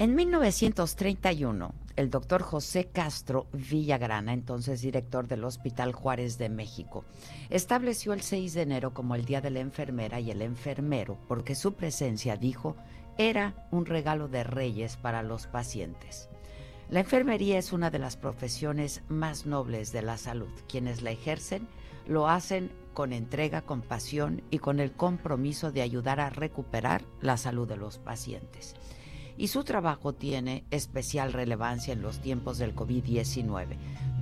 En 1931, el doctor José Castro Villagrana, entonces director del Hospital Juárez de México, estableció el 6 de enero como el Día de la Enfermera y el enfermero porque su presencia, dijo, era un regalo de reyes para los pacientes. La enfermería es una de las profesiones más nobles de la salud. Quienes la ejercen lo hacen con entrega, con pasión y con el compromiso de ayudar a recuperar la salud de los pacientes y su trabajo tiene especial relevancia en los tiempos del COVID-19,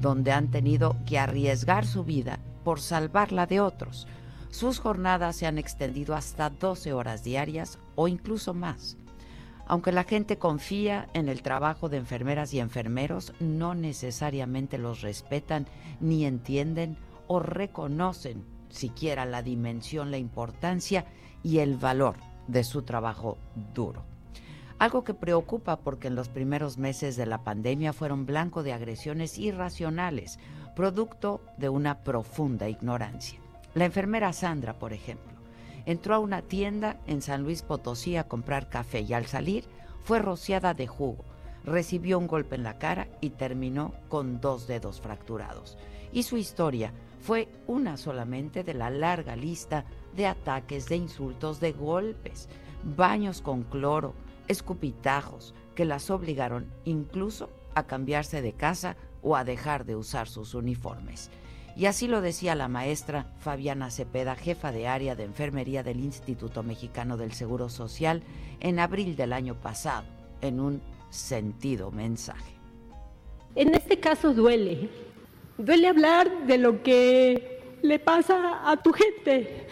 donde han tenido que arriesgar su vida por salvarla de otros. Sus jornadas se han extendido hasta 12 horas diarias o incluso más. Aunque la gente confía en el trabajo de enfermeras y enfermeros, no necesariamente los respetan ni entienden o reconocen siquiera la dimensión, la importancia y el valor de su trabajo duro. Algo que preocupa porque en los primeros meses de la pandemia fueron blanco de agresiones irracionales, producto de una profunda ignorancia. La enfermera Sandra, por ejemplo, entró a una tienda en San Luis Potosí a comprar café y al salir fue rociada de jugo, recibió un golpe en la cara y terminó con dos dedos fracturados. Y su historia fue una solamente de la larga lista de ataques, de insultos, de golpes, baños con cloro, escupitajos que las obligaron incluso a cambiarse de casa o a dejar de usar sus uniformes. Y así lo decía la maestra Fabiana Cepeda, jefa de área de enfermería del Instituto Mexicano del Seguro Social, en abril del año pasado, en un sentido mensaje. En este caso duele. Duele hablar de lo que le pasa a tu gente.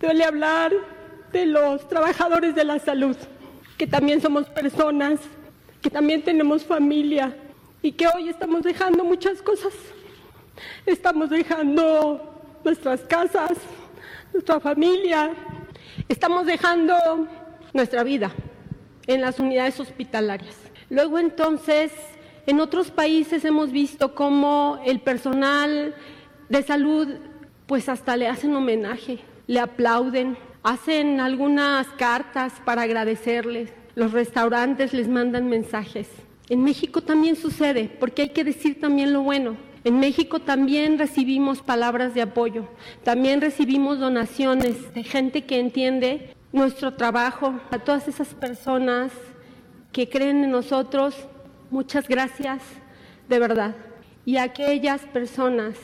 Duele hablar de los trabajadores de la salud que también somos personas, que también tenemos familia y que hoy estamos dejando muchas cosas. Estamos dejando nuestras casas, nuestra familia, estamos dejando nuestra vida en las unidades hospitalarias. Luego entonces, en otros países hemos visto cómo el personal de salud pues hasta le hacen homenaje, le aplauden, hacen algunas cartas para agradecerles, los restaurantes les mandan mensajes. En México también sucede, porque hay que decir también lo bueno. En México también recibimos palabras de apoyo, también recibimos donaciones de gente que entiende nuestro trabajo, a todas esas personas que creen en nosotros, muchas gracias, de verdad. Y a aquellas personas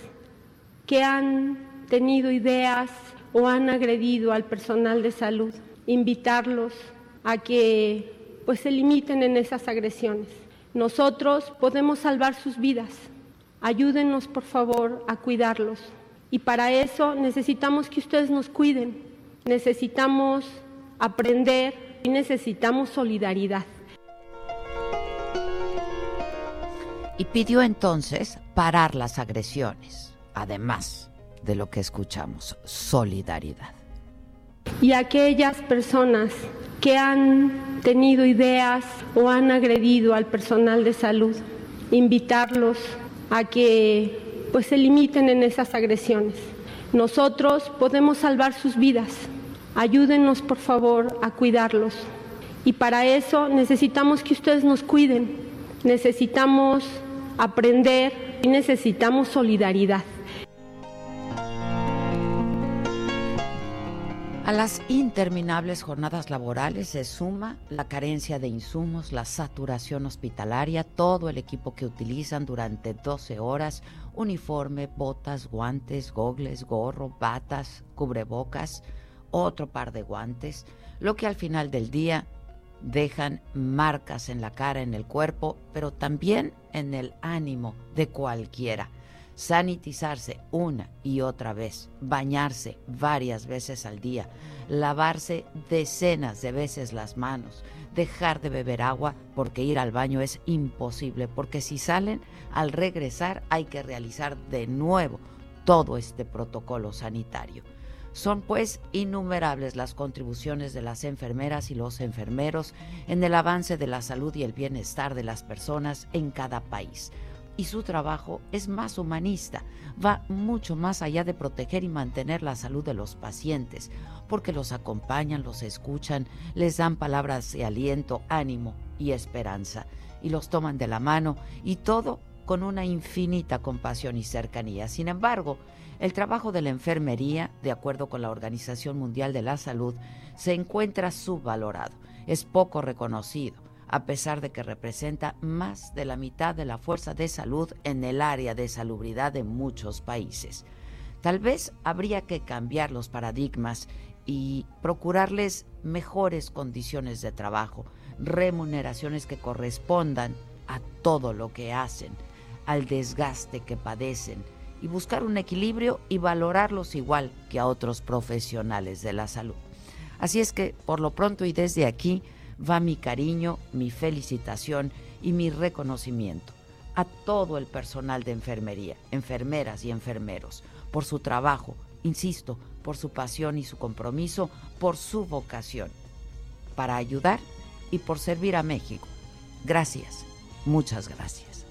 que han tenido ideas o han agredido al personal de salud, invitarlos a que pues se limiten en esas agresiones. Nosotros podemos salvar sus vidas. Ayúdenos, por favor, a cuidarlos. Y para eso necesitamos que ustedes nos cuiden. Necesitamos aprender y necesitamos solidaridad. Y pidió entonces parar las agresiones, además de lo que escuchamos, solidaridad. Y aquellas personas que han tenido ideas o han agredido al personal de salud, invitarlos a que pues se limiten en esas agresiones. Nosotros podemos salvar sus vidas. Ayúdenos por favor a cuidarlos. Y para eso necesitamos que ustedes nos cuiden. Necesitamos aprender y necesitamos solidaridad. A las interminables jornadas laborales se suma la carencia de insumos, la saturación hospitalaria, todo el equipo que utilizan durante 12 horas, uniforme, botas, guantes, gogles, gorro, batas, cubrebocas, otro par de guantes, lo que al final del día dejan marcas en la cara, en el cuerpo, pero también en el ánimo de cualquiera sanitizarse una y otra vez, bañarse varias veces al día, lavarse decenas de veces las manos, dejar de beber agua porque ir al baño es imposible, porque si salen, al regresar hay que realizar de nuevo todo este protocolo sanitario. Son pues innumerables las contribuciones de las enfermeras y los enfermeros en el avance de la salud y el bienestar de las personas en cada país. Y su trabajo es más humanista, va mucho más allá de proteger y mantener la salud de los pacientes, porque los acompañan, los escuchan, les dan palabras de aliento, ánimo y esperanza, y los toman de la mano, y todo con una infinita compasión y cercanía. Sin embargo, el trabajo de la enfermería, de acuerdo con la Organización Mundial de la Salud, se encuentra subvalorado, es poco reconocido, a pesar de que representa más de la mitad de la fuerza de salud en el área de salubridad de muchos países. Tal vez habría que cambiar los paradigmas y procurarles mejores condiciones de trabajo, remuneraciones que correspondan a todo lo que hacen, al desgaste que padecen, y buscar un equilibrio y valorarlos igual que a otros profesionales de la salud. Así es que, por lo pronto y desde aquí, va mi cariño, mi felicitación y mi reconocimiento a todo el personal de enfermería, enfermeras y enfermeros, por su trabajo, insisto, por su pasión y su compromiso, por su vocación, para ayudar y por servir a México. Gracias, muchas gracias.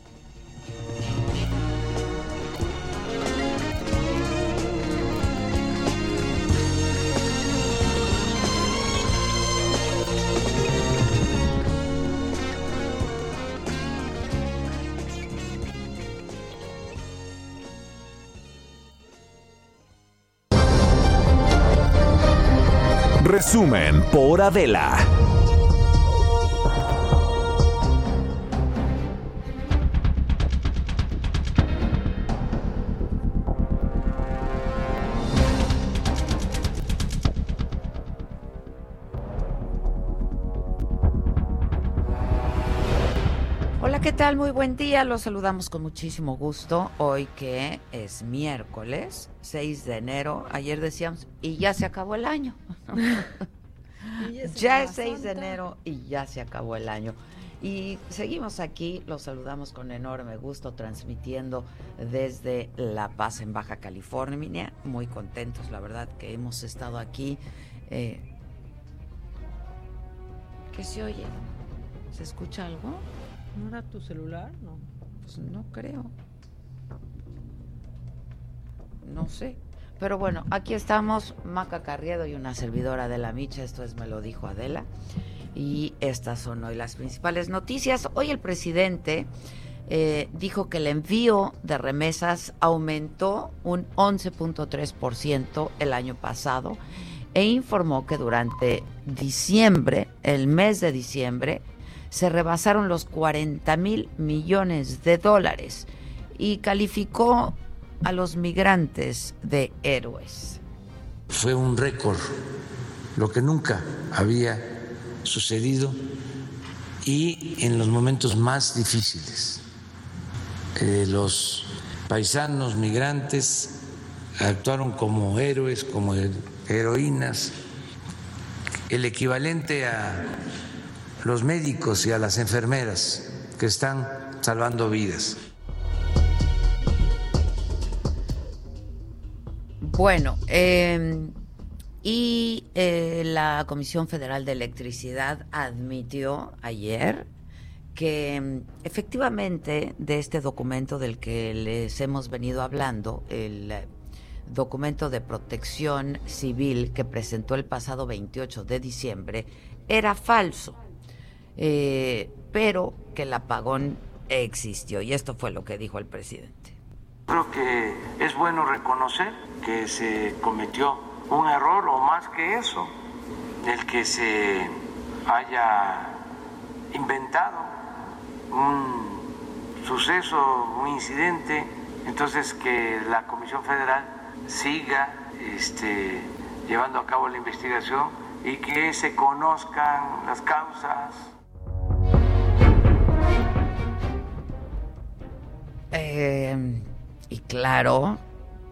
Resumen por Adela. Tal? Muy buen día. Los saludamos con muchísimo gusto. Hoy que es miércoles 6 de enero. Ayer decíamos, y ya se acabó el año. ya es 6 de enero y ya se acabó el año. Y seguimos aquí, los saludamos con enorme gusto, transmitiendo desde La Paz en Baja California. Muy contentos, la verdad, que hemos estado aquí. Eh, ¿Qué se oye? ¿Se escucha algo? ¿No era tu celular? No. Pues no creo. No sé. Pero bueno, aquí estamos, Maca Carriedo y una servidora de la Micha, esto es Me lo dijo Adela. Y estas son hoy las principales noticias. Hoy el presidente eh, dijo que el envío de remesas aumentó un 11.3% el año pasado e informó que durante diciembre, el mes de diciembre, se rebasaron los 40 mil millones de dólares y calificó a los migrantes de héroes. Fue un récord, lo que nunca había sucedido y en los momentos más difíciles. Eh, los paisanos migrantes actuaron como héroes, como heroínas, el equivalente a los médicos y a las enfermeras que están salvando vidas. Bueno, eh, y eh, la Comisión Federal de Electricidad admitió ayer que em, efectivamente de este documento del que les hemos venido hablando, el documento de protección civil que presentó el pasado 28 de diciembre, era falso, eh, pero que el apagón existió. Y esto fue lo que dijo el presidente. Creo que es bueno reconocer que se cometió un error o más que eso, el que se haya inventado un suceso, un incidente, entonces que la Comisión Federal siga este, llevando a cabo la investigación y que se conozcan las causas. Eh, y claro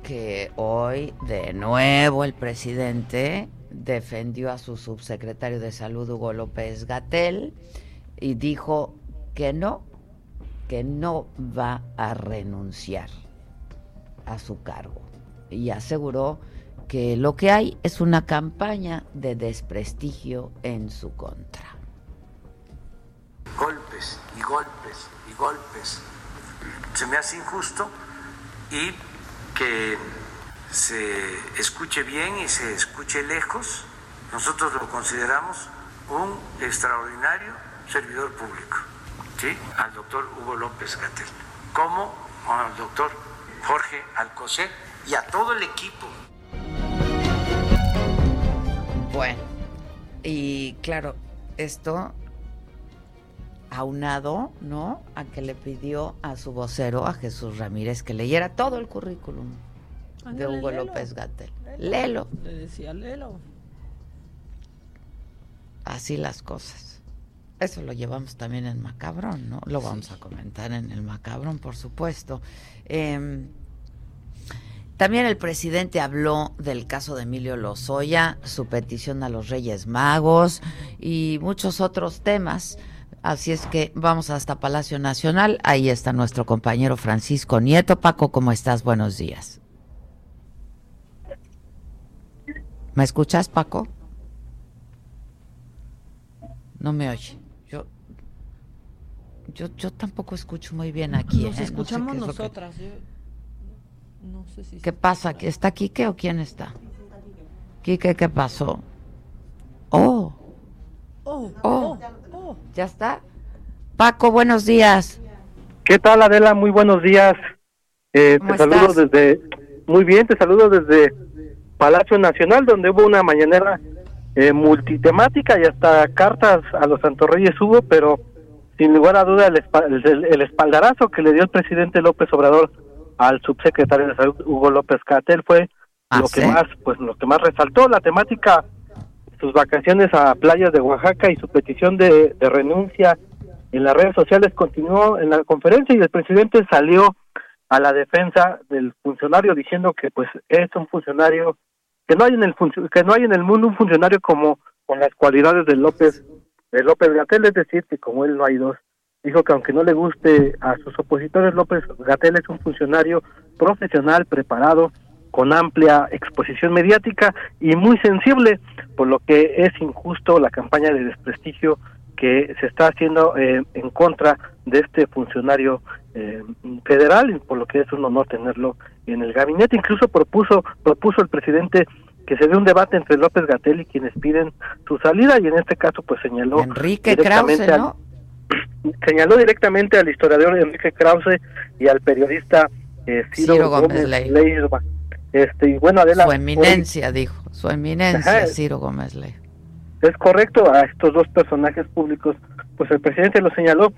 que hoy de nuevo el presidente defendió a su subsecretario de Salud, Hugo López Gatel, y dijo que no, que no va a renunciar a su cargo. Y aseguró que lo que hay es una campaña de desprestigio en su contra. Golpes y golpes y golpes. Se me hace injusto y que se escuche bien y se escuche lejos. Nosotros lo consideramos un extraordinario servidor público, ¿sí? al doctor Hugo López Gatel, como al doctor Jorge Alcocer y a todo el equipo bueno, y claro, esto aunado, ¿no? A que le pidió a su vocero, a Jesús Ramírez, que leyera todo el currículum de Hugo López Gatel. Lelo. Le decía, lelo. Así las cosas. Eso lo llevamos también en Macabrón, ¿no? Lo vamos a comentar en el Macabrón, por supuesto. Eh, también el presidente habló del caso de Emilio Lozoya, su petición a los Reyes Magos y muchos otros temas. Así es que vamos hasta Palacio Nacional. Ahí está nuestro compañero Francisco Nieto. Paco, ¿cómo estás? Buenos días. ¿Me escuchas, Paco? No me oye. Yo, yo, yo tampoco escucho muy bien aquí. Nos ¿eh? escuchamos nosotras. ¿Qué pasa? ¿Está Quique o quién está? Quique, ¿qué pasó? Oh. Oh, oh. ¿Ya está? Paco, buenos días. ¿Qué tal, Adela? Muy buenos días. Eh, te saludo desde... Muy bien, te saludo desde Palacio Nacional, donde hubo una mañanera eh, multitemática y hasta cartas a los Santos Reyes hubo, pero sin lugar a duda el espaldarazo que le dio el presidente López Obrador al subsecretario de Salud Hugo López Catel fue ¿Ah, lo que más pues lo que más resaltó la temática sus vacaciones a playas de Oaxaca y su petición de, renuncia en las redes sociales continuó en la conferencia y el presidente salió a la defensa del funcionario diciendo que pues es un funcionario que no hay en el que no hay en el mundo un funcionario como con las cualidades de López de López Gatel es decir que como él no hay dos. Dijo que aunque no le guste a sus opositores, López Gatel es un funcionario profesional, preparado, con amplia exposición mediática y muy sensible, por lo que es injusto la campaña de desprestigio que se está haciendo eh, en contra de este funcionario eh, federal, por lo que es un honor tenerlo en el gabinete. Incluso propuso propuso el presidente que se dé un debate entre López Gatel y quienes piden su salida y en este caso pues señaló Enrique Krause, ¿no? señaló directamente al historiador Enrique Krause y al periodista eh, Ciro, Gómez, Leiva. Este, y bueno, Adela, su eminencia, dijo, su eminencia, Ciro Gómez Leiva. Es correcto, a estos dos personajes públicos, pues el presidente lo señaló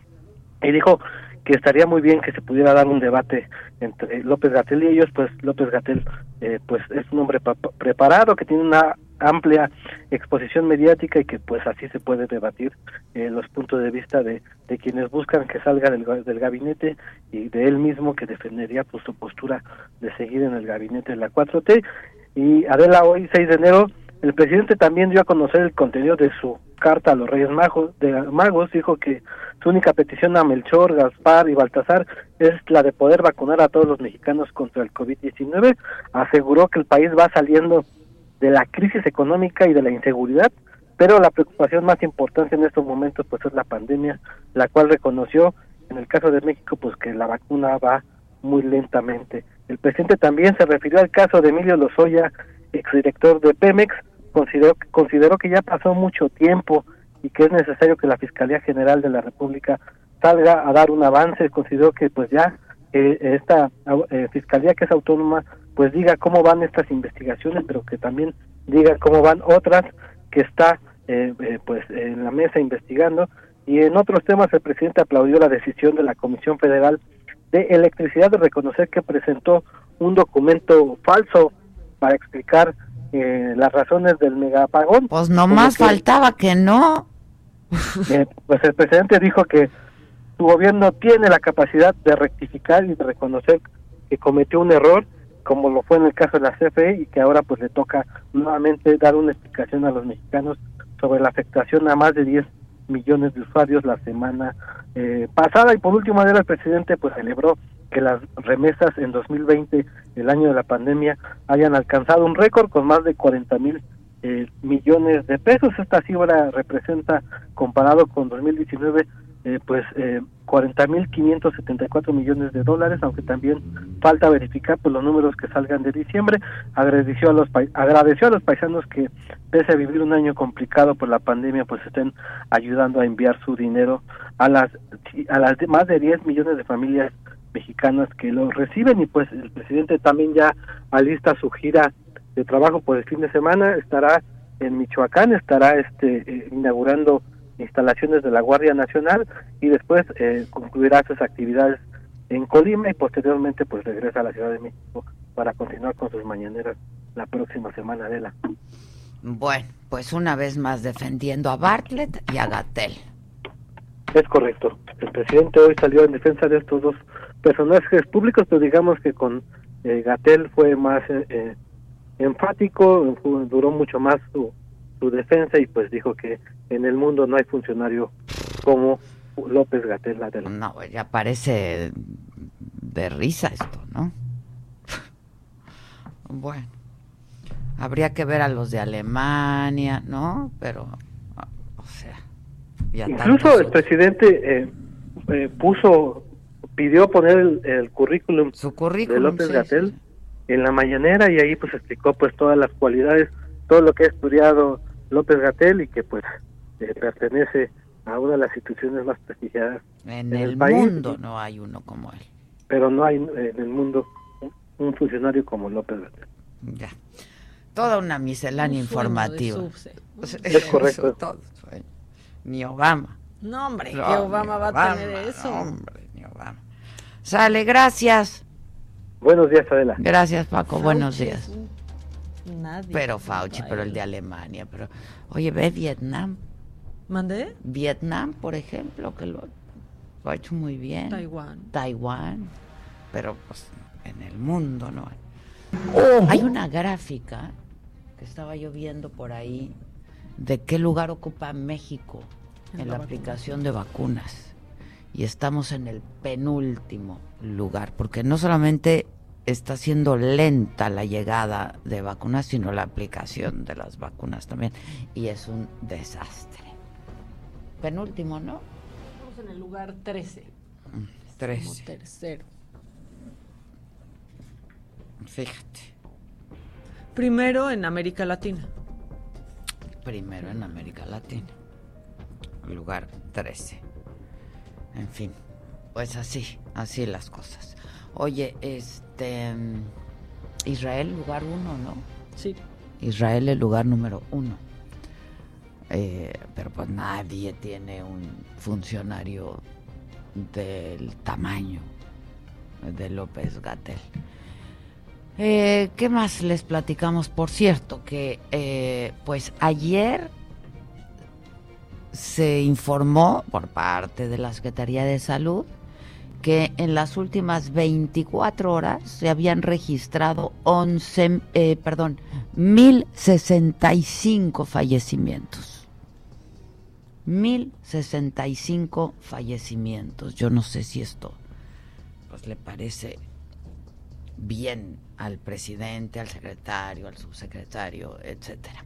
y dijo que estaría muy bien que se pudiera dar un debate entre López Gatel y ellos, pues López Gatel eh, pues es un hombre preparado que tiene una amplia exposición mediática y que pues así se puede debatir eh, los puntos de vista de, de quienes buscan que salga del, del gabinete y de él mismo que defendería pues su postura de seguir en el gabinete de la 4T y Adela hoy 6 de enero el presidente también dio a conocer el contenido de su carta a los Reyes Magos, de Magos dijo que su única petición a Melchor, Gaspar y Baltasar es la de poder vacunar a todos los mexicanos contra el COVID-19. Aseguró que el país va saliendo de la crisis económica y de la inseguridad, pero la preocupación más importante en estos momentos pues es la pandemia, la cual reconoció en el caso de México pues que la vacuna va muy lentamente. El presidente también se refirió al caso de Emilio Lozoya, exdirector de Pemex, consideró, consideró que ya pasó mucho tiempo y que es necesario que la Fiscalía General de la República salga a dar un avance, consideró que pues ya eh, esta eh, Fiscalía que es autónoma pues diga cómo van estas investigaciones, pero que también diga cómo van otras que está eh, eh, pues en la mesa investigando. Y en otros temas el presidente aplaudió la decisión de la Comisión Federal de Electricidad de reconocer que presentó un documento falso para explicar eh, las razones del megapagón. Pues no más faltaba que no. pues el presidente dijo que su gobierno tiene la capacidad de rectificar y de reconocer que cometió un error como lo fue en el caso de la CFE y que ahora pues le toca nuevamente dar una explicación a los mexicanos sobre la afectación a más de 10 millones de usuarios la semana eh, pasada. Y por último el presidente pues celebró que las remesas en 2020 el año de la pandemia hayan alcanzado un récord con más de 40 mil eh, millones de pesos. Esta cifra representa comparado con 2019 eh, pues eh, 40.574 millones de dólares, aunque también falta verificar pues, los números que salgan de diciembre. Agradeció a los agradeció a los paisanos que pese a vivir un año complicado por la pandemia, pues estén ayudando a enviar su dinero a las a las más de 10 millones de familias mexicanas que lo reciben y pues el presidente también ya alista su gira de trabajo por el fin de semana, estará en Michoacán, estará este eh, inaugurando instalaciones de la Guardia Nacional y después eh, concluirá sus actividades en Colima y posteriormente pues regresa a la Ciudad de México para continuar con sus mañaneras la próxima semana de la. Bueno, pues una vez más defendiendo a Bartlett y a Gatel. Es correcto. El presidente hoy salió en defensa de estos dos personajes públicos, pero digamos que con eh, Gatel fue más eh, enfático, duró mucho más su, su defensa y pues dijo que en el mundo no hay funcionario como López Gatela de No, ya parece de risa esto, ¿no? bueno, habría que ver a los de Alemania, ¿no? Pero, o sea, incluso el presidente eh, eh, puso, pidió poner el, currículum, Su currículum de López Gatel en la mañanera y ahí pues explicó pues todas las cualidades, todo lo que ha estudiado López Gatel y que pues eh, pertenece a una de las instituciones más prestigiadas en, el, mundo no hay uno como él. pero no hay en el mundo un funcionario como López Gatel. Ya. Toda una miscelánea informativa. es correcto. ni Obama. No hombre que Obama va a tener eso hombre ni Obama. Sale gracias. Buenos días Adela. Gracias Paco buenos días Nadie pero Fauci, pero el de Alemania, pero oye, ve Vietnam. ¿Mandé? Vietnam, por ejemplo, que lo, ha hecho muy bien. Taiwán. Taiwán, pero pues en el mundo no hay. Hay una gráfica que estaba yo viendo por ahí de qué lugar ocupa México en la aplicación de vacunas. Y estamos en el penúltimo lugar, porque no solamente está siendo lenta la llegada de vacunas, sino la aplicación de las vacunas también. Y es un desastre. Penúltimo, ¿no? Estamos en el lugar 13. 13. tercero. Fíjate. Primero en América Latina. Primero en América Latina. Lugar 13. En fin, pues así, así las cosas. Oye, este. Israel, lugar uno, ¿no? Sí. Israel, el lugar número uno. Eh, pero pues nadie tiene un funcionario del tamaño de López Gatel. Eh, ¿Qué más les platicamos? Por cierto, que eh, pues ayer se informó por parte de la Secretaría de Salud que en las últimas 24 horas se habían registrado 11, eh, perdón, 1065 fallecimientos. 1065 fallecimientos. Yo no sé si esto pues le parece bien al presidente, al secretario, al subsecretario, etcétera.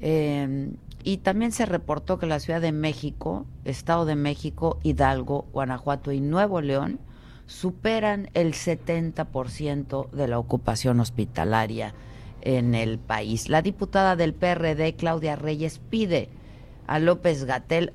Eh, y también se reportó que la Ciudad de México, Estado de México, Hidalgo, Guanajuato y Nuevo León superan el 70% de la ocupación hospitalaria en el país. La diputada del PRD, Claudia Reyes, pide a López Gatel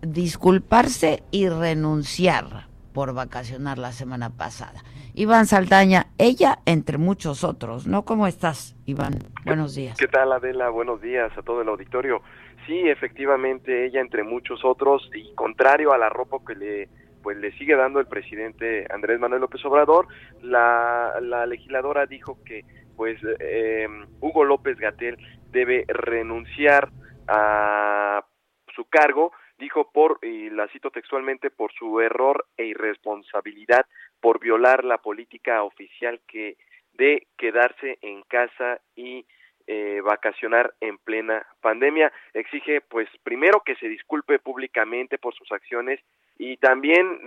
disculparse y renunciar por vacacionar la semana pasada. Iván Saldaña, ella entre muchos otros, ¿no? ¿Cómo estás, Iván? Buenos días. ¿Qué tal, Adela? Buenos días a todo el auditorio. Sí, efectivamente, ella entre muchos otros, y contrario a la ropa que le pues le sigue dando el presidente Andrés Manuel López Obrador, la, la legisladora dijo que pues eh, Hugo López Gatel debe renunciar a su cargo dijo por, y la cito textualmente, por su error e irresponsabilidad por violar la política oficial que de quedarse en casa y eh, vacacionar en plena pandemia. Exige, pues, primero que se disculpe públicamente por sus acciones y también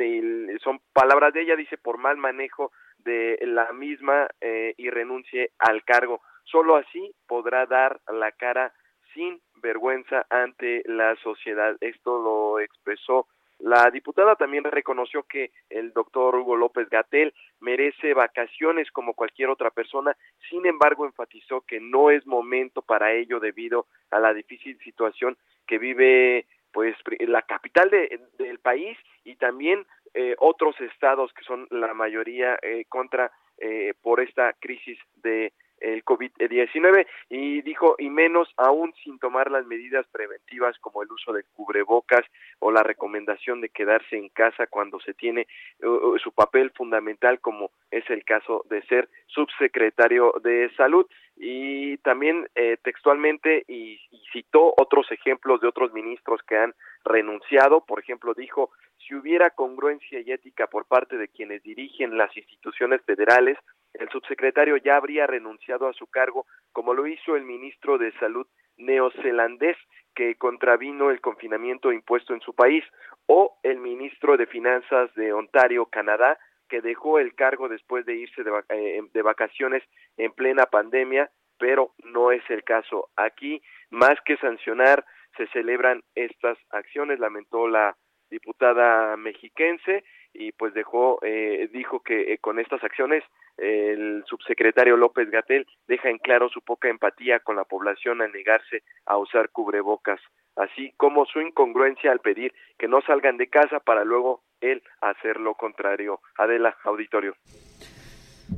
son palabras de ella, dice, por mal manejo de la misma eh, y renuncie al cargo. Solo así podrá dar la cara sin vergüenza ante la sociedad. Esto lo expresó la diputada también reconoció que el doctor Hugo López Gatel merece vacaciones como cualquier otra persona, sin embargo enfatizó que no es momento para ello debido a la difícil situación que vive pues la capital del país y también eh, otros estados que son la mayoría eh, contra eh, por esta crisis de el COVID-19 y dijo, y menos aún sin tomar las medidas preventivas como el uso de cubrebocas o la recomendación de quedarse en casa cuando se tiene uh, uh, su papel fundamental como es el caso de ser subsecretario de salud y también eh, textualmente y, y citó otros ejemplos de otros ministros que han renunciado, por ejemplo dijo si hubiera congruencia y ética por parte de quienes dirigen las instituciones federales el subsecretario ya habría renunciado a su cargo, como lo hizo el ministro de Salud neozelandés que contravino el confinamiento impuesto en su país, o el ministro de Finanzas de Ontario, Canadá, que dejó el cargo después de irse de, eh, de vacaciones en plena pandemia, pero no es el caso. Aquí, más que sancionar, se celebran estas acciones, lamentó la diputada mexiquense y pues dejó, eh, dijo que eh, con estas acciones el subsecretario López Gatel deja en claro su poca empatía con la población al negarse a usar cubrebocas, así como su incongruencia al pedir que no salgan de casa para luego él hacer lo contrario. Adela, auditorio.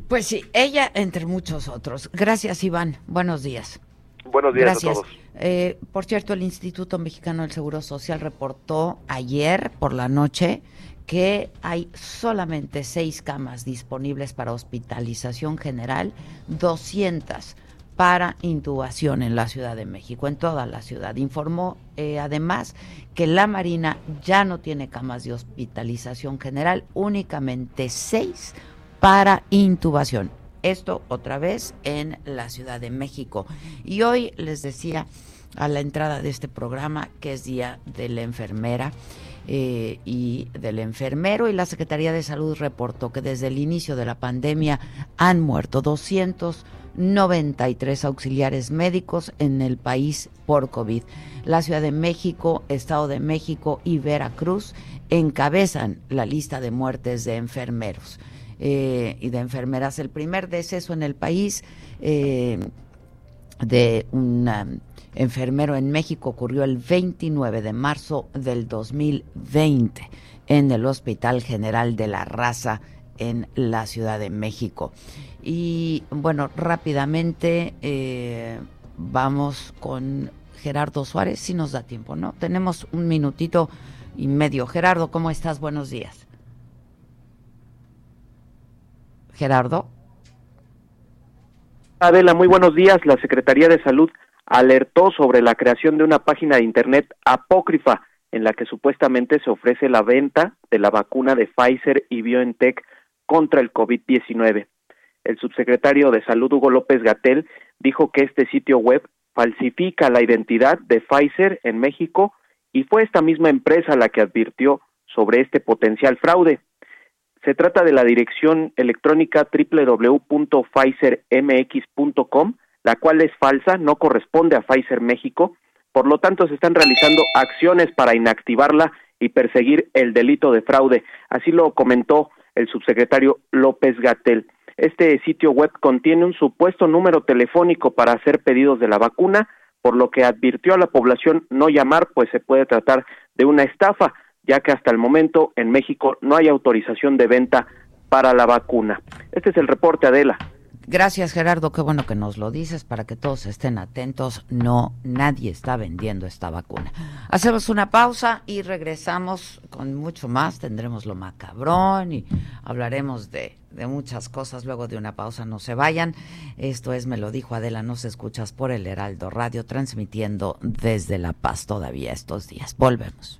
Pues sí, ella entre muchos otros. Gracias, Iván. Buenos días. Buenos días a todos. Eh, por cierto, el Instituto Mexicano del Seguro Social reportó ayer por la noche que hay solamente seis camas disponibles para hospitalización general, 200 para intubación en la Ciudad de México, en toda la ciudad. Informó eh, además que la Marina ya no tiene camas de hospitalización general, únicamente seis para intubación. Esto otra vez en la Ciudad de México. Y hoy les decía a la entrada de este programa que es Día de la Enfermera eh, y del enfermero y la Secretaría de Salud reportó que desde el inicio de la pandemia han muerto 293 auxiliares médicos en el país por COVID. La Ciudad de México, Estado de México y Veracruz encabezan la lista de muertes de enfermeros eh, y de enfermeras. El primer deceso en el país eh, de una enfermero en México ocurrió el 29 de marzo del 2020 en el Hospital General de la Raza en la Ciudad de México. Y bueno, rápidamente eh, vamos con Gerardo Suárez, si nos da tiempo, ¿no? Tenemos un minutito y medio. Gerardo, ¿cómo estás? Buenos días. Gerardo. Adela, muy buenos días. La Secretaría de Salud alertó sobre la creación de una página de Internet apócrifa en la que supuestamente se ofrece la venta de la vacuna de Pfizer y BioNTech contra el COVID-19. El subsecretario de Salud Hugo López Gatel dijo que este sitio web falsifica la identidad de Pfizer en México y fue esta misma empresa la que advirtió sobre este potencial fraude. Se trata de la dirección electrónica www.pfizermx.com la cual es falsa, no corresponde a Pfizer México, por lo tanto se están realizando acciones para inactivarla y perseguir el delito de fraude. Así lo comentó el subsecretario López Gatel. Este sitio web contiene un supuesto número telefónico para hacer pedidos de la vacuna, por lo que advirtió a la población no llamar, pues se puede tratar de una estafa, ya que hasta el momento en México no hay autorización de venta para la vacuna. Este es el reporte, Adela. Gracias Gerardo, qué bueno que nos lo dices para que todos estén atentos. No, nadie está vendiendo esta vacuna. Hacemos una pausa y regresamos con mucho más. Tendremos lo macabrón y hablaremos de, de muchas cosas luego de una pausa. No se vayan. Esto es Me lo dijo Adela, nos escuchas por el Heraldo Radio, transmitiendo desde La Paz todavía estos días. Volvemos.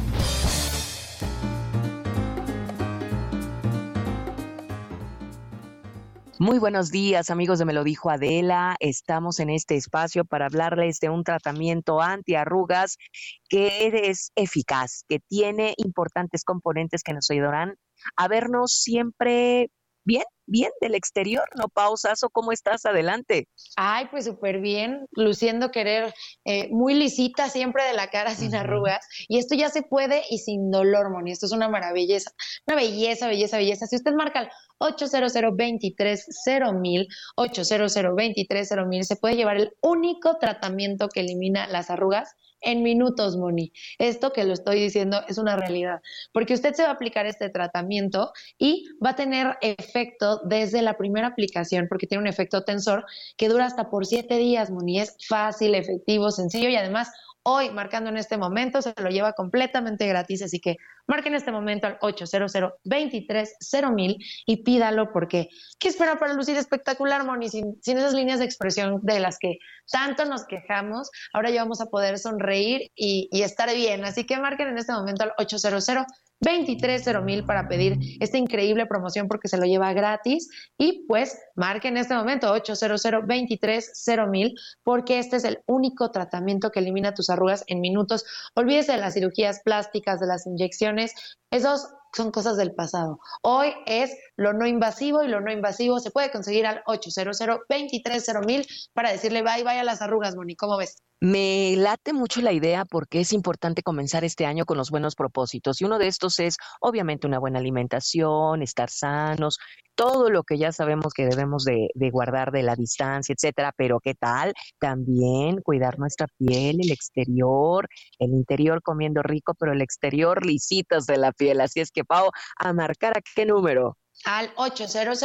Muy buenos días, amigos de Me lo dijo Adela. Estamos en este espacio para hablarles de un tratamiento antiarrugas que es eficaz, que tiene importantes componentes que nos ayudarán a vernos siempre bien, bien del exterior, no pausas o cómo estás adelante. Ay, pues súper bien, luciendo querer, eh, muy lisita siempre de la cara, sin arrugas. Y esto ya se puede y sin dolor, Moni. Esto es una maravilla, una belleza, belleza, belleza. Si usted marca el 800 mil 800 mil se puede llevar el único tratamiento que elimina las arrugas en minutos, Moni. Esto que lo estoy diciendo es una realidad, porque usted se va a aplicar este tratamiento y va a tener efecto desde la primera aplicación, porque tiene un efecto tensor que dura hasta por siete días, Moni. Es fácil, efectivo, sencillo y además hoy, marcando en este momento, se lo lleva completamente gratis, así que marque en este momento al 800 mil y pídalo porque ¿qué espera para lucir espectacular, Moni? Sin, esas líneas de expresión de las que tanto nos quejamos, ahora ya vamos a poder sonreír y, y estar bien, así que marquen en este momento al 800 23 mil para pedir esta increíble promoción porque se lo lleva gratis y pues marque en este momento 800 23 mil porque este es el único tratamiento que elimina tus arrugas en minutos. Olvídese de las cirugías plásticas, de las inyecciones, esos son cosas del pasado. Hoy es lo no invasivo y lo no invasivo se puede conseguir al 800 23 mil para decirle bye bye a las arrugas, Moni. ¿Cómo ves? Me late mucho la idea porque es importante comenzar este año con los buenos propósitos y uno de estos es obviamente una buena alimentación, estar sanos, todo lo que ya sabemos que debemos de, guardar de la distancia, etcétera, pero ¿qué tal? También cuidar nuestra piel, el exterior, el interior comiendo rico, pero el exterior lisitos de la piel. Así es que, Pau, a marcar a qué número? Al 800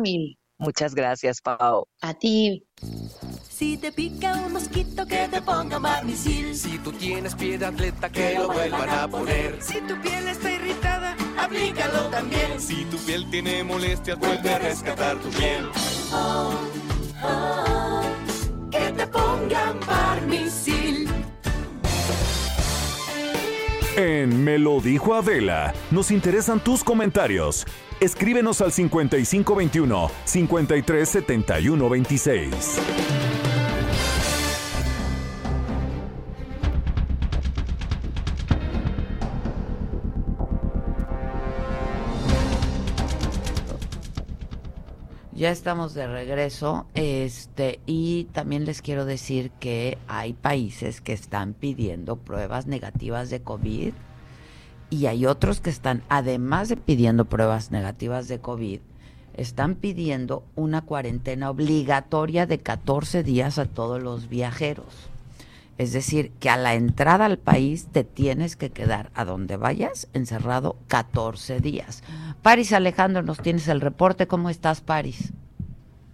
mil. Muchas gracias, Pau. A ti. Si te pica un mosquito que te ponga barnicil. Si tú tienes pie de atleta que lo vuelvan a poner. Si tu piel está irritada, aplícalo también. Si tu piel tiene molestias, vuelve a rescatar tu piel. Oh, oh, que te pongan barnicil. En Me lo dijo Adela, nos interesan tus comentarios. Escríbenos al 5521 537126. Ya estamos de regreso, este, y también les quiero decir que hay países que están pidiendo pruebas negativas de COVID y hay otros que están, además de pidiendo pruebas negativas de COVID, están pidiendo una cuarentena obligatoria de 14 días a todos los viajeros. Es decir, que a la entrada al país te tienes que quedar a donde vayas encerrado 14 días. Paris Alejandro, nos tienes el reporte. ¿Cómo estás, Paris?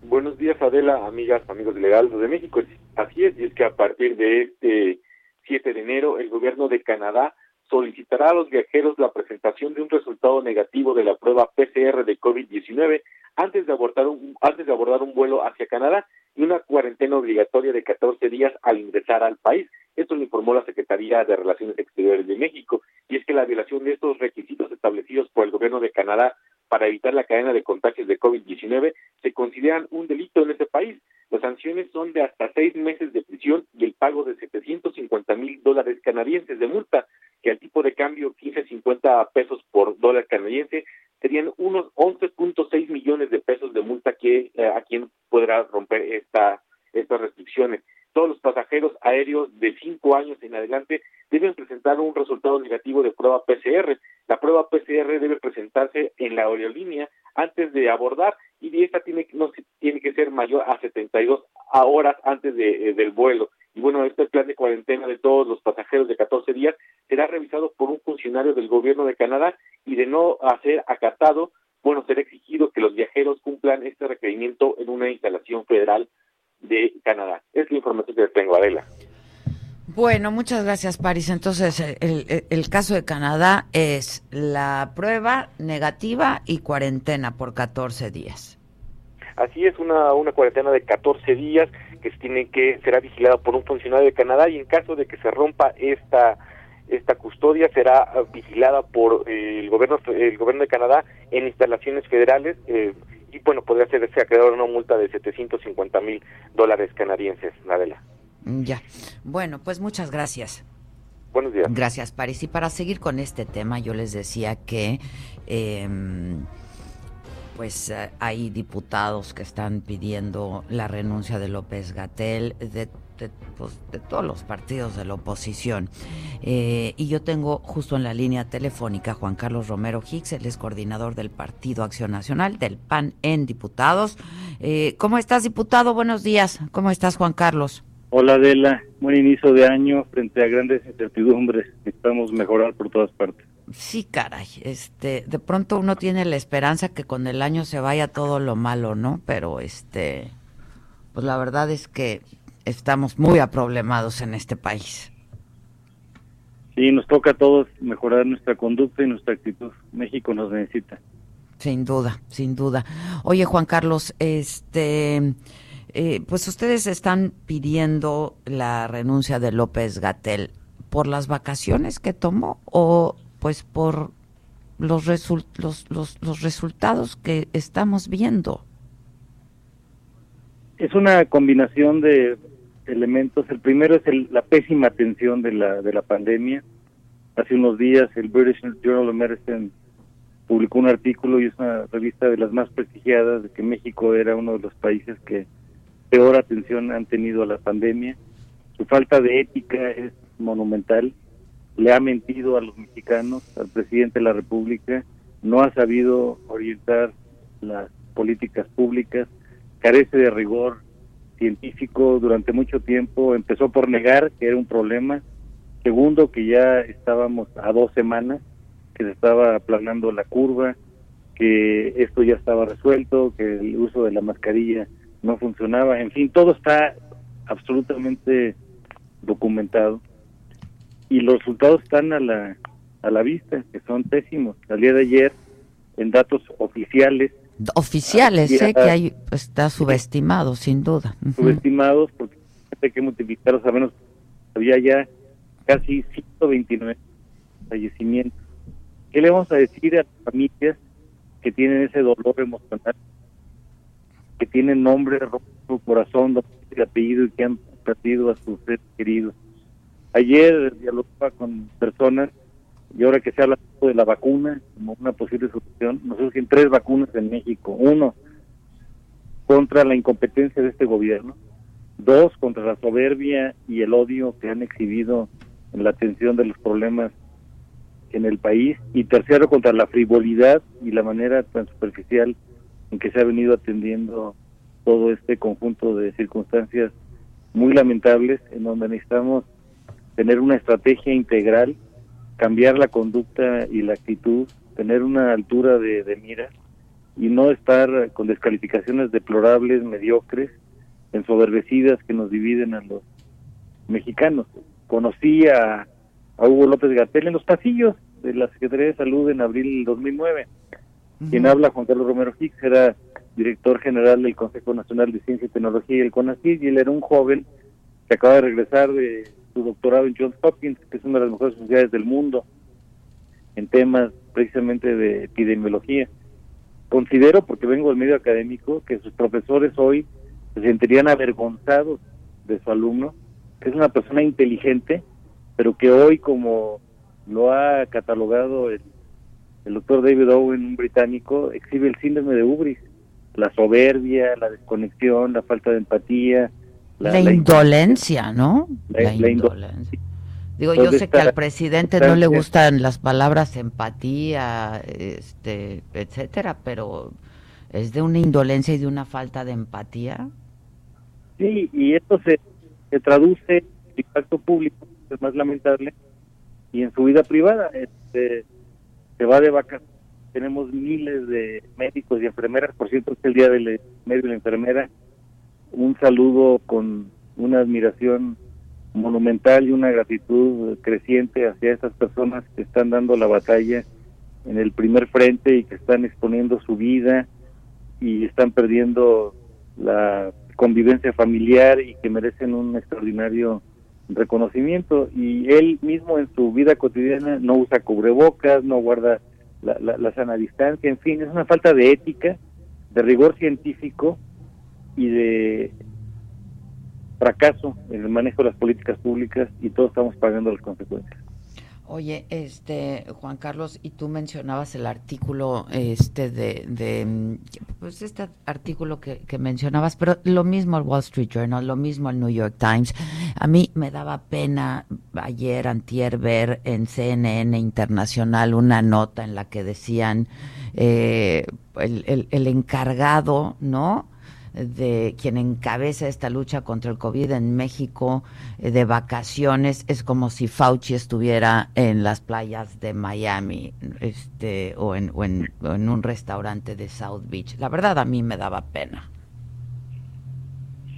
Buenos días, Adela, amigas, amigos de Legaldo de México. Así es, y es que a partir de este 7 de enero, el gobierno de Canadá solicitará a los viajeros la presentación de un resultado negativo de la prueba PCR de COVID-19 antes de abordar un, antes de abordar un vuelo hacia Canadá y una cuarentena obligatoria de 14 días al ingresar al país. Esto lo informó la Secretaría de Relaciones Exteriores de México. Y es que la violación de estos requisitos establecidos por el gobierno de Canadá para evitar la cadena de contagios de COVID-19 se consideran un delito en ese país. Las sanciones son de hasta seis meses de prisión y el pago de 750 mil dólares canadienses de multa, que al tipo de cambio 15.50 pesos por dólar canadiense serían unos 11.6 millones de pesos de multa que eh, a quien podrá romper esta estas restricciones. Todos los pasajeros aéreos de cinco años en adelante deben presentar un resultado negativo de prueba PCR. La prueba PCR debe presentarse en la aerolínea antes de abordar y esta tiene, no, tiene que ser mayor a 72 horas antes de, eh, del vuelo. Y bueno, este plan de cuarentena de todos los pasajeros de 14 días será revisado por un funcionario del gobierno de Canadá y de no hacer acatado, bueno, será exigido que los viajeros cumplan este requerimiento en una instalación federal de Canadá. Es la información que tengo, Adela. Bueno, muchas gracias, París. Entonces, el, el, caso de Canadá es la prueba negativa y cuarentena por 14 días. Así es, una, una cuarentena de 14 días que tiene que será vigilada por un funcionario de Canadá y en caso de que se rompa esta esta custodia será vigilada por eh, el gobierno el gobierno de Canadá en instalaciones federales eh, y bueno podría ser se acreedor una multa de 750 mil dólares canadienses Nadela ya. Bueno pues muchas gracias. Buenos días. Gracias París y para seguir con este tema yo les decía que eh, pues eh, hay diputados que están pidiendo la renuncia de López Gatel, de, pues, todos los partidos de la oposición. Eh, y yo tengo justo en la línea telefónica Juan Carlos Romero Hicks, él es coordinador del Partido Acción Nacional, del PAN en diputados. Eh, ¿Cómo estás, diputado? Buenos días. ¿Cómo estás, Juan Carlos? Hola, Adela. Buen inicio de año frente a grandes incertidumbres. Necesitamos mejorar por todas partes. Sí, caray, este, de pronto uno tiene la esperanza que con el año se vaya todo lo malo, ¿no? Pero este, pues la verdad es que estamos muy aproblemados en este país. Sí, nos toca a todos mejorar nuestra conducta y nuestra actitud. México nos necesita. Sin duda, sin duda. Oye, Juan Carlos, este, eh, pues ustedes están pidiendo la renuncia de López Gatel por las vacaciones que tomó o pues por los, los, los, resultados que estamos viendo. Es una combinación de elementos. El primero es la pésima atención de la, de la pandemia. Hace unos días el British Journal of Medicine publicó un artículo y es una revista de las más prestigiadas de que México era uno de los países que peor atención han tenido a la pandemia. Su falta de ética es monumental le ha mentido a los mexicanos, al presidente de la República, no ha sabido orientar las políticas públicas, carece de rigor científico durante mucho tiempo, empezó por negar que era un problema, segundo que ya estábamos a dos semanas, que se estaba aplanando la curva, que esto ya estaba resuelto, que el uso de la mascarilla no funcionaba, en fin, todo está absolutamente documentado y los resultados están a la, a la vista, que son pésimos. Al día de ayer, en datos oficiales. Oficiales, sé que hay, está subestimado, sin duda. Subestimados, porque hay que multiplicarlos a menos. Había ya casi 129 fallecimientos. ¿Qué le vamos a decir a las familias que tienen ese dolor emocional, que tienen nombre, su corazón, apellido y que han perdido a sus seres queridos? Ayer dialogaba con personas y ahora que se habla de la vacuna como una posible solución, nos surgen tres vacunas en México. Uno, contra la incompetencia de este gobierno. Dos, contra la soberbia y el odio que han exhibido en la atención de los problemas en el país. Y tercero, contra la frivolidad y la manera tan superficial en que se ha venido atendiendo todo este conjunto de circunstancias muy lamentables en donde necesitamos tener una estrategia integral, cambiar la conducta y la actitud, tener una altura de, mira y no estar con descalificaciones deplorables, mediocres, ensoberbecidas que nos dividen a los mexicanos. Conocí a, Hugo López Gatel en los pasillos de la Secretaría de Salud en abril del 2009. Quien habla, Juan Carlos Romero Hicks, era director general del Consejo Nacional de Ciencia y Tecnología y el CONACYT, y él era un joven que acaba de regresar de su doctorado en Johns Hopkins, que es una de las mejores universidades del mundo en temas precisamente de epidemiología. Considero, porque vengo del medio académico, que sus profesores hoy se sentirían avergonzados de su alumno, que es una persona inteligente, pero que hoy, como lo ha catalogado el, el doctor David Owen, un británico, exhibe el síndrome de Ubris, la soberbia, la desconexión, la falta de empatía, la, indolencia, ¿no? La, indolencia. Digo, yo sé que al presidente no le gustan las palabras empatía, este, etcétera, pero es de una indolencia y de una falta de empatía. Sí, y esto se, se traduce en impacto público, es más lamentable, y en su vida privada. Este, se va de vacaciones. Tenemos miles de médicos y enfermeras, por cierto, es el día del medio de la enfermera un saludo con una admiración monumental y una gratitud creciente hacia esas personas que están dando la batalla en el primer frente y que están exponiendo su vida y están perdiendo la convivencia familiar y que merecen un extraordinario reconocimiento. Y él mismo en su vida cotidiana no usa cubrebocas, no guarda la, la, sana distancia, en fin, es una falta de ética, de rigor científico y de fracaso en el manejo de las políticas públicas y todos estamos pagando las consecuencias. Oye, este Juan Carlos, y tú mencionabas el artículo este de, de pues este artículo que, mencionabas, pero lo mismo el Wall Street Journal, lo mismo el New York Times. A mí me daba pena ayer antier ver en CNN Internacional una nota en la que decían eh, el, el encargado, ¿no? De quien encabeza esta lucha contra el COVID en México eh, de vacaciones es como si Fauci estuviera en las playas de Miami este, o, en, o en, en un restaurante de South Beach. La verdad a mí me daba pena.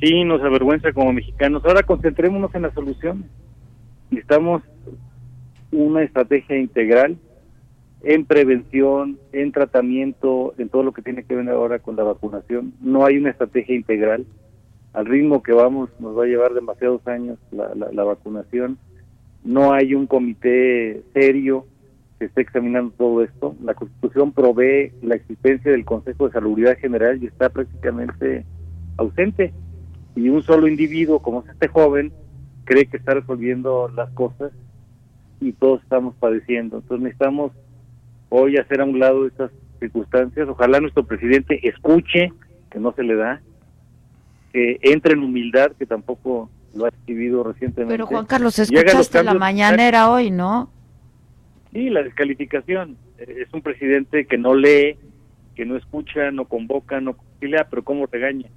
Sí, nos avergüenza como mexicanos. Ahora concentrémonos en la solución. Necesitamos una estrategia integral en prevención, en tratamiento, en todo lo que tiene que ver ahora con la vacunación. No hay una estrategia integral. Al ritmo que vamos nos va a llevar demasiados años la, la, vacunación. No hay un comité serio que esté examinando todo esto. La Constitución provee la existencia del Consejo de Salubridad General y está prácticamente ausente. Y un solo individuo, como es este joven, cree que está resolviendo las cosas y todos estamos padeciendo. Entonces necesitamos hoy hacer a un lado estas circunstancias. Ojalá nuestro presidente escuche, que no se le da, que entre en humildad, que tampoco lo ha recibido recientemente. Pero Juan Carlos, escuchaste la mañanera hoy, ¿no? Sí, la descalificación. Es un presidente que no lee, que no escucha, no convoca, no concilia, pero cómo regaña.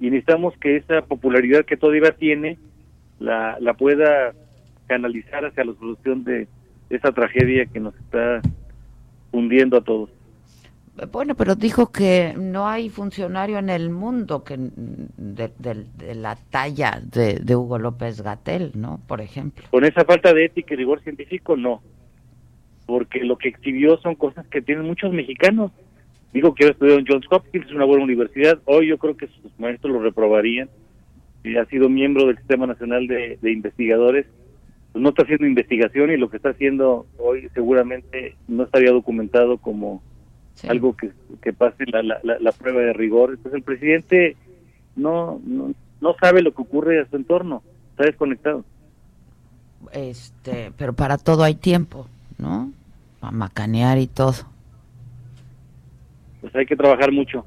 Y necesitamos que esa popularidad que todavía tiene la, la pueda canalizar hacia la solución de esa tragedia que nos está hundiendo a todos. Bueno, pero dijo que no hay funcionario en el mundo que de, la talla de, Hugo López Gatel, ¿no? Por ejemplo. Con esa falta de ética y rigor científico, no. Porque lo que exhibió son cosas que tienen muchos mexicanos. Digo que estudió en Johns Hopkins, es una buena universidad. Hoy yo creo que sus maestros lo reprobarían. Y ha sido miembro del Sistema Nacional de Investigadores pues, no está haciendo investigación y lo que está haciendo hoy seguramente no estaría documentado como algo que, que pase la, la, la, prueba de rigor. Entonces el presidente no, no, no sabe lo que ocurre a su entorno, está desconectado. Este, pero para todo hay tiempo, ¿no? A macanear y todo. Pues hay que trabajar mucho.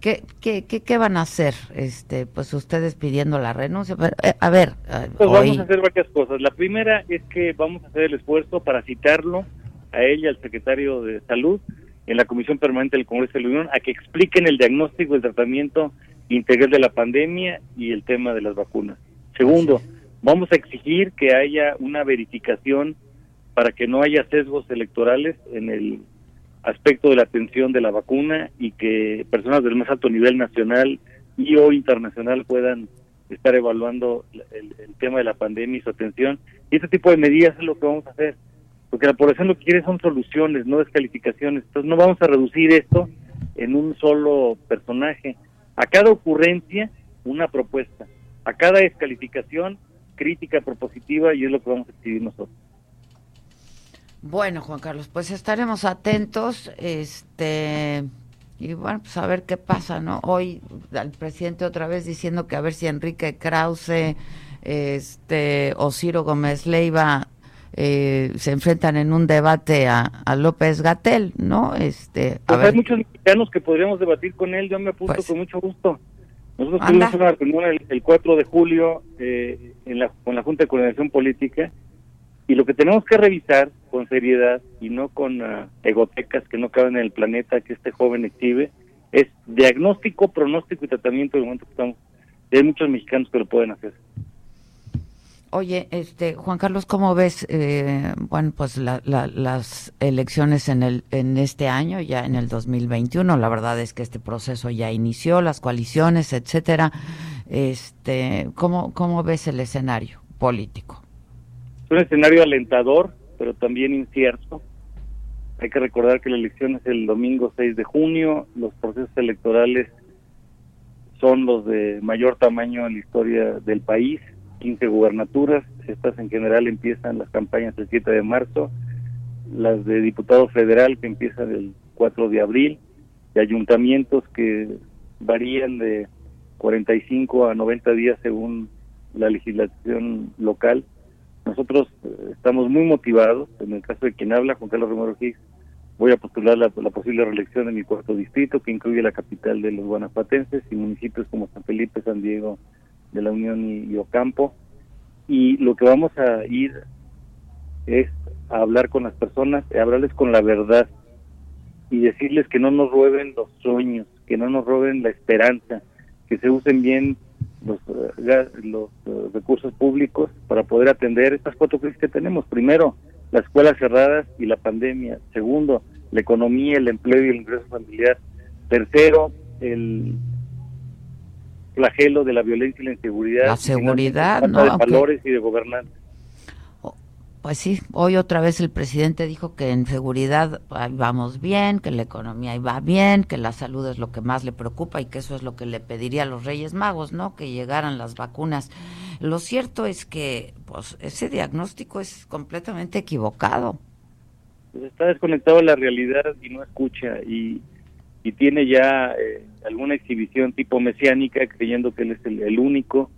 ¿Qué, qué, qué, van a hacer? Este, pues ustedes pidiendo la renuncia. Eh, a ver, eh, pues vamos a hacer varias cosas. La primera es que vamos a hacer el esfuerzo para citarlo a ella, al secretario de Salud, en la Comisión Permanente del Congreso de la Unión, a que expliquen el diagnóstico, el tratamiento integral de la pandemia y el tema de las vacunas. Segundo, vamos a exigir que haya una verificación para que no haya sesgos electorales en el aspecto de la atención de la vacuna y que personas del más alto nivel nacional y o internacional puedan estar evaluando el, tema de la pandemia y su atención. Y este tipo de medidas es lo que vamos a hacer, porque la población lo que quiere son soluciones, no descalificaciones. Entonces no vamos a reducir esto en un solo personaje. A cada ocurrencia, una propuesta. A cada descalificación, crítica propositiva y es lo que vamos a decidir nosotros. Bueno, Juan Carlos, pues estaremos atentos, este y bueno, pues a ver qué pasa, ¿no? Hoy el presidente otra vez diciendo que a ver si Enrique Krause, este o Ciro Gómez Leiva eh, se enfrentan en un debate a, López Gatel, ¿no? Este, pues hay muchos mexicanos que podríamos debatir con él, yo me apunto pues con mucho gusto. Nosotros tuvimos una reunión el, 4 de julio eh, en la, con la Junta de Coordinación Política y lo que tenemos que revisar con seriedad y no con uh, egotecas que no caben en el planeta que este joven exhibe es diagnóstico, pronóstico y tratamiento del momento que estamos. hay muchos mexicanos que lo pueden hacer. Oye, este Juan Carlos, ¿cómo ves, eh, bueno, pues las elecciones en el en este año, ya en el 2021? La verdad es que este proceso ya inició, las coaliciones, etcétera. Este, ¿cómo cómo ves el escenario? político. Es un escenario alentador, pero también incierto. Hay que recordar que la elección es el domingo 6 de junio, los procesos electorales son los de mayor tamaño en la historia del país, 15 gubernaturas, estas en general empiezan las campañas el 7 de marzo, las de diputado federal que empiezan el 4 de abril, de ayuntamientos que varían de 45 a 90 días según la legislación local. Nosotros eh, estamos muy motivados, en el caso de quien habla, Juan Carlos Romero Higgs, voy a postular la, posible reelección de mi cuarto distrito, que incluye la capital de los guanajuatenses y municipios como San Felipe, San Diego de la Unión y, Ocampo. Y lo que vamos a ir es a hablar con las personas, a hablarles con la verdad y decirles que no nos roben los sueños, que no nos roben la esperanza, que se usen bien los, los eh, recursos públicos para poder atender estas cuatro crisis que tenemos. Primero, las escuelas cerradas y la pandemia. Segundo, la economía, el empleo y el ingreso familiar. Tercero, el flagelo de la violencia y la inseguridad. La seguridad, ¿no? De valores y de gobernanza. Pues sí, hoy otra vez el presidente dijo que en seguridad vamos bien, que la economía va bien, que la salud es lo que más le preocupa y que eso es lo que le pediría a los Reyes Magos, ¿no? Que llegaran las vacunas. Lo cierto es que pues ese diagnóstico es completamente equivocado. Pues está desconectado de la realidad y no escucha y, y tiene ya eh, alguna exhibición tipo mesiánica creyendo que él es el, único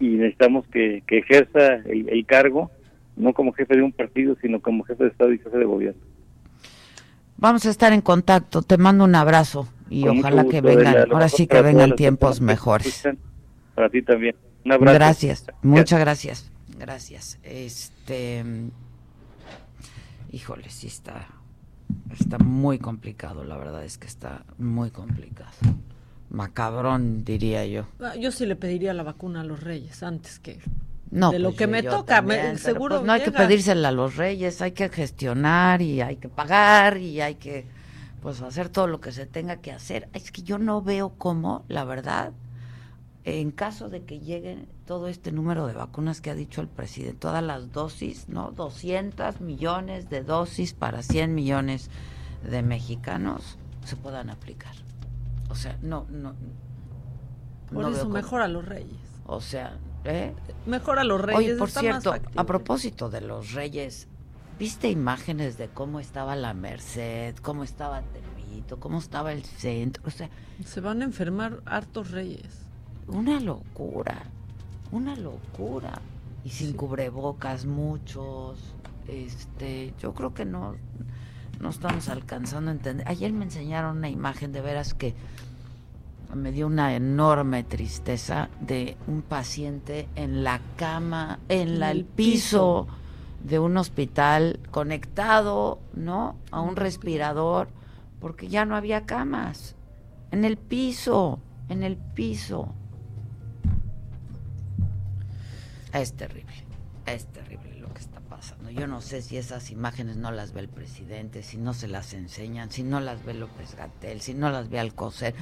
y necesitamos que, ejerza el cargo no como jefe de un partido, sino como jefe de Estado y jefe de gobierno. Vamos a estar en contacto, te mando un abrazo y ojalá que vengan, ahora sí que vengan tiempos mejores. Para ti también. Un abrazo. Gracias, muchas gracias. Gracias. Este híjole, sí está está muy complicado, la verdad es que está muy complicado. Macabrón, diría yo. Ah, yo sí le pediría la vacuna a los reyes antes que no, de lo pues que me toca, seguro. Pues no hay que pedírsela a los reyes, hay que gestionar y hay que pagar y hay que pues hacer todo lo que se tenga que hacer. Es que yo no veo cómo, la verdad, en caso de que llegue todo este número de vacunas que ha dicho el presidente, todas las dosis, ¿no? 200 millones de dosis para 100 millones de mexicanos se puedan aplicar. O sea, no, no. Por eso mejor a los reyes. O sea, ¿Eh? Mejor a los reyes. Oye, por cierto, a propósito de los reyes, ¿viste imágenes de cómo estaba la Merced, cómo estaba Tepito, cómo estaba el centro? O sea, se van a enfermar hartos reyes. Una locura, una locura. Y sin cubrebocas muchos. Este, yo creo que no no estamos alcanzando a entender. Ayer me enseñaron una imagen de veras que me dio una enorme tristeza de un paciente en la cama, en el piso, de un hospital conectado, ¿no? A un respirador, porque ya no había camas. En el piso, en el piso. Es terrible, es terrible. Yo no sé si esas imágenes no las ve el presidente, si no se las enseñan, si no las ve López Gatel, si no las ve Alcocer.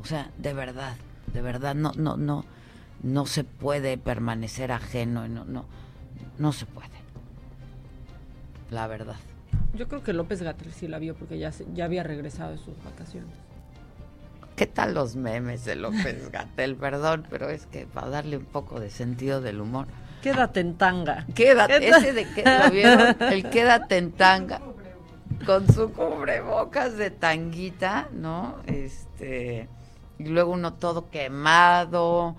O sea, de verdad, de verdad, no, no, no, no se puede permanecer ajeno, no, no, no se puede. La verdad. Yo creo que López Gatel sí la vio porque ya, ya había regresado de sus vacaciones. ¿Qué tal los memes de López Gatel? Perdón, pero es que para darle un poco de sentido del humor. Quédate en tanga. Quédate, ese de que lo vieron, el quédate en tanga con su cubrebocas de tanguita, ¿no? Este y luego uno todo quemado,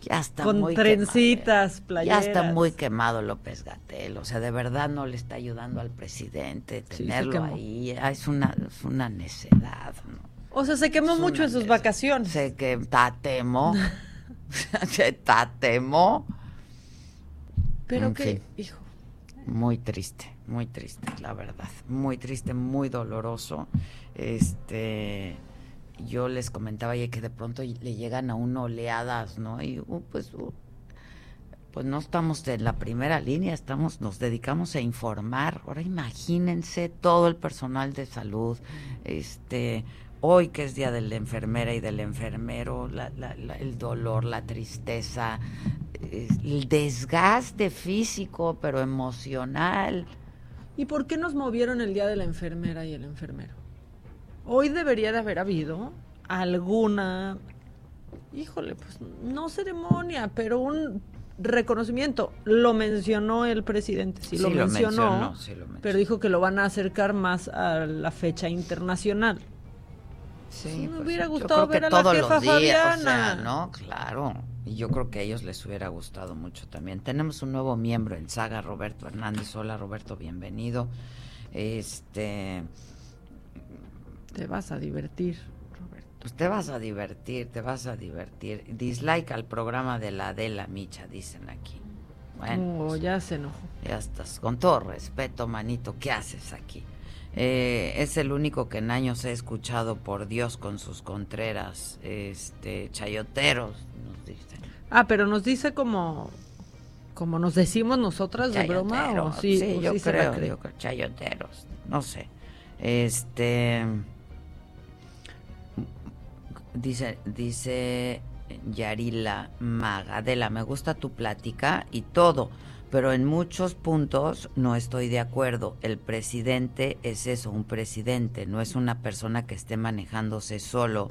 ya está con muy trencitas, playeras. Ya está muy quemado López Gatel, o sea, de verdad no le está ayudando al presidente tenerlo ahí, es una es una necedad, ¿no? O sea, se quemó mucho en sus vacaciones. Se que tatemo. se tatemo pero qué, hijo. Muy triste, muy triste, la verdad. Muy triste, muy doloroso. Este yo les comentaba ya que de pronto le llegan a uno oleadas, ¿no? Y uh, pues uh, pues no estamos en la primera línea, estamos nos dedicamos a informar. Ahora imagínense todo el personal de salud, este hoy que es día de la enfermera y del enfermero, la- la- la- el dolor, la tristeza, eh, el desgaste físico, pero emocional. ¿Y por qué nos movieron el día de la enfermera y el enfermero? Hoy debería de haber habido alguna, híjole, pues no ceremonia, pero un reconocimiento. Lo mencionó el presidente, sí, lo, Sí, lo mencionó, mencionó, sí, lo mencionó. pero dijo que lo van a acercar más a la fecha internacional. Sí, me pues, hubiera yo gustado creo que ver a la todos jefa los días, o sea. ¿no? Claro. Y yo creo que a ellos les hubiera gustado mucho también. Tenemos un nuevo miembro en Saga, Roberto Hernández. Hola, Roberto, bienvenido. Este, Te vas a divertir. pues te vas a divertir, te vas a divertir. Dislike al programa de la Adela Micha, dicen aquí. Bueno, Oh, ya se enojó. ya estás. Con todo respeto, manito, ¿qué haces aquí? Eh, es el único que en años he escuchado, por Dios, con sus contreras, este, chayoteros, nos dicen. Ah, pero nos dice como como nos decimos nosotras de broma o sí, sí, o yo sí creo, yo creo, chayoteros, no sé. Este dice dice Yarila Magadela, me gusta tu plática y todo, pero en muchos puntos no estoy de acuerdo. El presidente es eso, un presidente, no es una persona que esté manejándose solo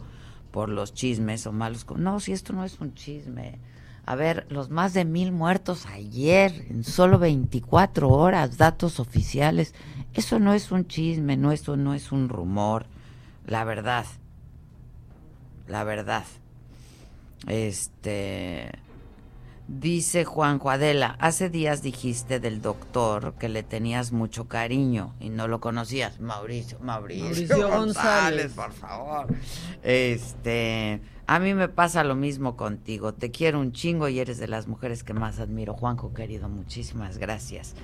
por los chismes o malos. No, si esto no es un chisme. A ver, los más de mil muertos ayer, en solo 24 horas, datos oficiales. Eso no es un chisme, no, eso no es un rumor. La verdad. La verdad. Este. Dice Juan Juadela, hace días dijiste del doctor que le tenías mucho cariño y no lo conocías. Mauricio, Mauricio, Mauricio González. por favor. Este, a mí me pasa lo mismo contigo. Te quiero un chingo y eres de las mujeres que más admiro. Juanjo, querido, muchísimas gracias.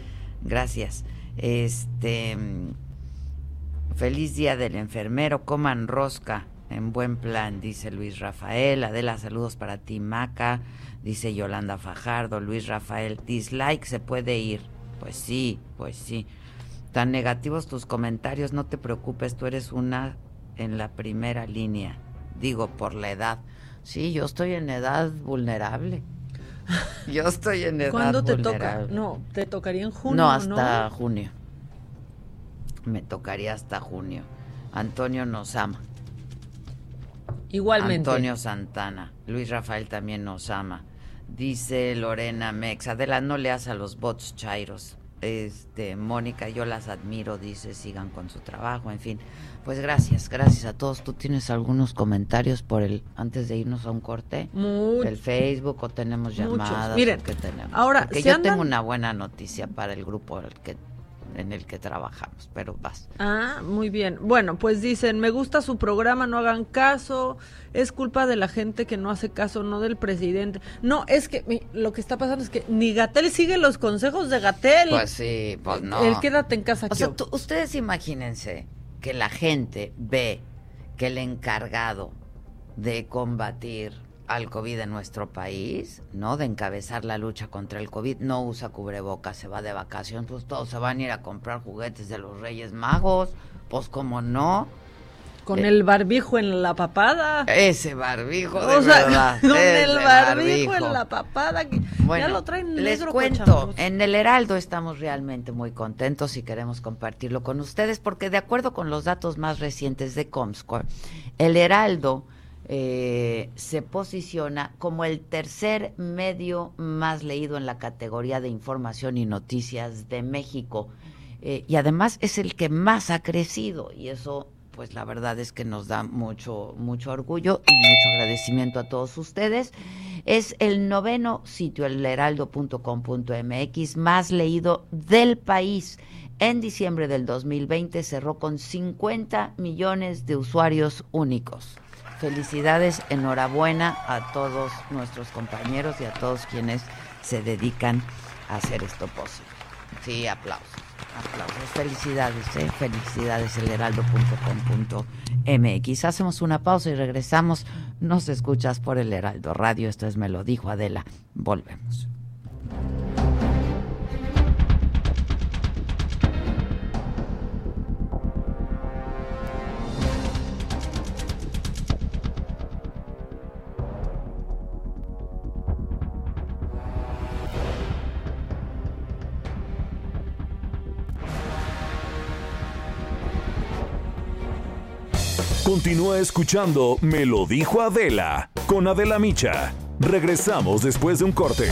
Gracias. Este, feliz día del enfermero. Coman rosca en buen plan, dice Luis Rafael. Adela, saludos para ti, Maca. Dice Yolanda Fajardo, Luis Rafael. Dislike, se puede ir. Pues sí, pues sí. Tan negativos tus comentarios, no te preocupes, tú eres una en la primera línea. Digo, por la edad. Sí, yo estoy en edad vulnerable. Yo estoy en edad ¿Cuándo te toca? vulnerable. No, te tocaría en junio, No, ¿no? hasta junio. Me tocaría hasta junio. Antonio nos ama. Igualmente. Antonio Santana. Luis Rafael también nos ama. Dice Lorena Mex. Adela, no leas a los bots chairos. Este, Mónica, yo las admiro, dice, sigan con su trabajo, en fin. Pues gracias, gracias a todos. ¿Tú tienes algunos comentarios por el, antes de irnos a un corte? Much- Del Facebook o tenemos Muchos. llamadas? Miren, tenemos? ahora, Porque se yo andan- tengo una buena noticia para el grupo al que, en el que trabajamos, pero vas. Ah, muy bien. Bueno, pues dicen, me gusta su programa, no hagan caso, es culpa de la gente que no hace caso, no del presidente. No, es que lo que está pasando es que ni Gatel sigue los consejos de Gatel. Pues sí, pues no. El quédate en casa. O ¿qué sea, tú- ustedes imagínense que la gente ve que el encargado de combatir al COVID en nuestro país, ¿no? De encabezar la lucha contra el COVID, no usa cubrebocas, se va de vacaciones, pues todos se van a ir a comprar juguetes de los Reyes Magos, pues como no. Con eh, el barbijo en la papada. Ese barbijo, de o sea, verdad. con el barbijo, barbijo. en la papada. que Bueno, ya lo traen les negro cuento, en el Heraldo estamos realmente muy contentos y queremos compartirlo con ustedes porque de acuerdo con los datos más recientes de Comscore, el Heraldo eh, se posiciona como el tercer medio más leído en la categoría de información y noticias de México Eh, y además es el que más ha crecido y eso pues la verdad es que nos da mucho mucho orgullo y mucho agradecimiento a todos ustedes. Es el noveno sitio, el heraldo.com.mx, más leído del país. En diciembre del 2020 cerró con 50 millones de usuarios únicos. Felicidades, enhorabuena a todos nuestros compañeros y a todos quienes se dedican a hacer esto posible. Sí, aplausos. Aplausos. Felicidades, ¿eh? Felicidades, elheraldo.com.mx. Hacemos una pausa y regresamos. Nos escuchas por el Heraldo Radio. Esto es Me lo dijo Adela. Volvemos. Continúa escuchando Me lo dijo Adela con Adela Micha. Regresamos después de un corte.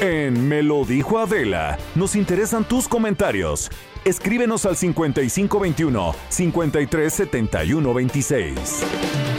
En Me lo dijo Adela, nos interesan tus comentarios. Escríbenos al 5521 537126.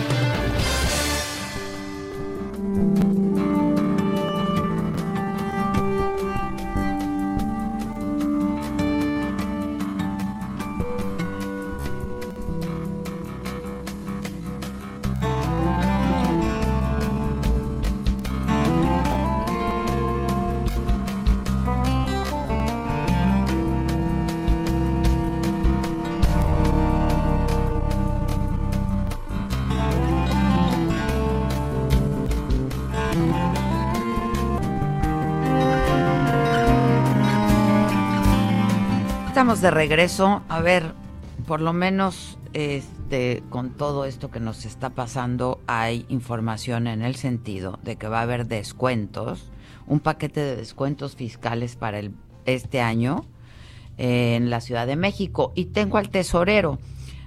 De regreso. A ver, por lo menos este, con todo esto que nos está pasando, hay información en el sentido de que va a haber descuentos, un paquete de descuentos fiscales para el, este año en la Ciudad de México. Y tengo al tesorero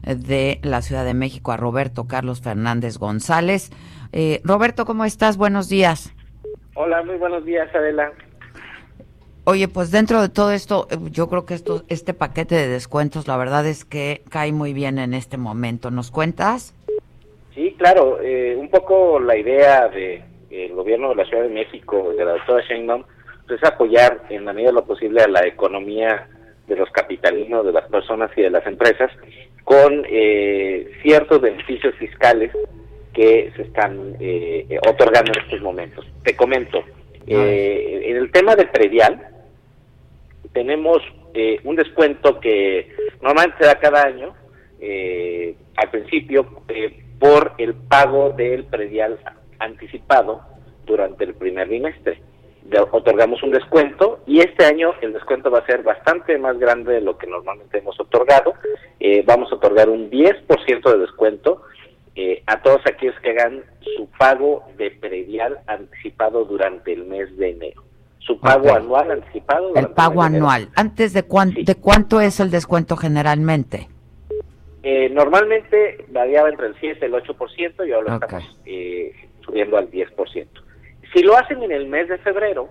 de la Ciudad de México, a Roberto Carlos Fernández González. Eh, Roberto, ¿cómo estás? Buenos días. Hola, muy buenos días, Adela. Oye, pues dentro de todo esto, eh, yo creo que esto, este paquete de descuentos, la verdad es que cae muy bien en este momento. ¿Nos cuentas? Sí, claro. Eh, un poco la idea del el gobierno de la Ciudad de México, de la doctora Sheinbaum, pues, es apoyar en la medida de lo posible a la economía de los capitalinos, de las personas y de las empresas, con eh, ciertos beneficios fiscales que se están eh, otorgando en estos momentos. Te comento, eh, en el tema del predial, tenemos eh, un descuento que normalmente se da cada año, eh, al principio, eh, por el pago del predial anticipado durante el primer bimestre. De- otorgamos un descuento y este año el descuento va a ser bastante más grande de lo que normalmente hemos otorgado. Eh, vamos a otorgar un 10% de descuento eh, a todos aquellos que hagan su pago de predial anticipado durante el mes de enero. Su pago anual anticipado. El pago anual. ¿Antes de, cuán- de cuánto es el descuento generalmente? Eh, normalmente variaba entre el 7 y el 8% y ahora estamos eh, subiendo al 10%. Si lo hacen en el mes de febrero,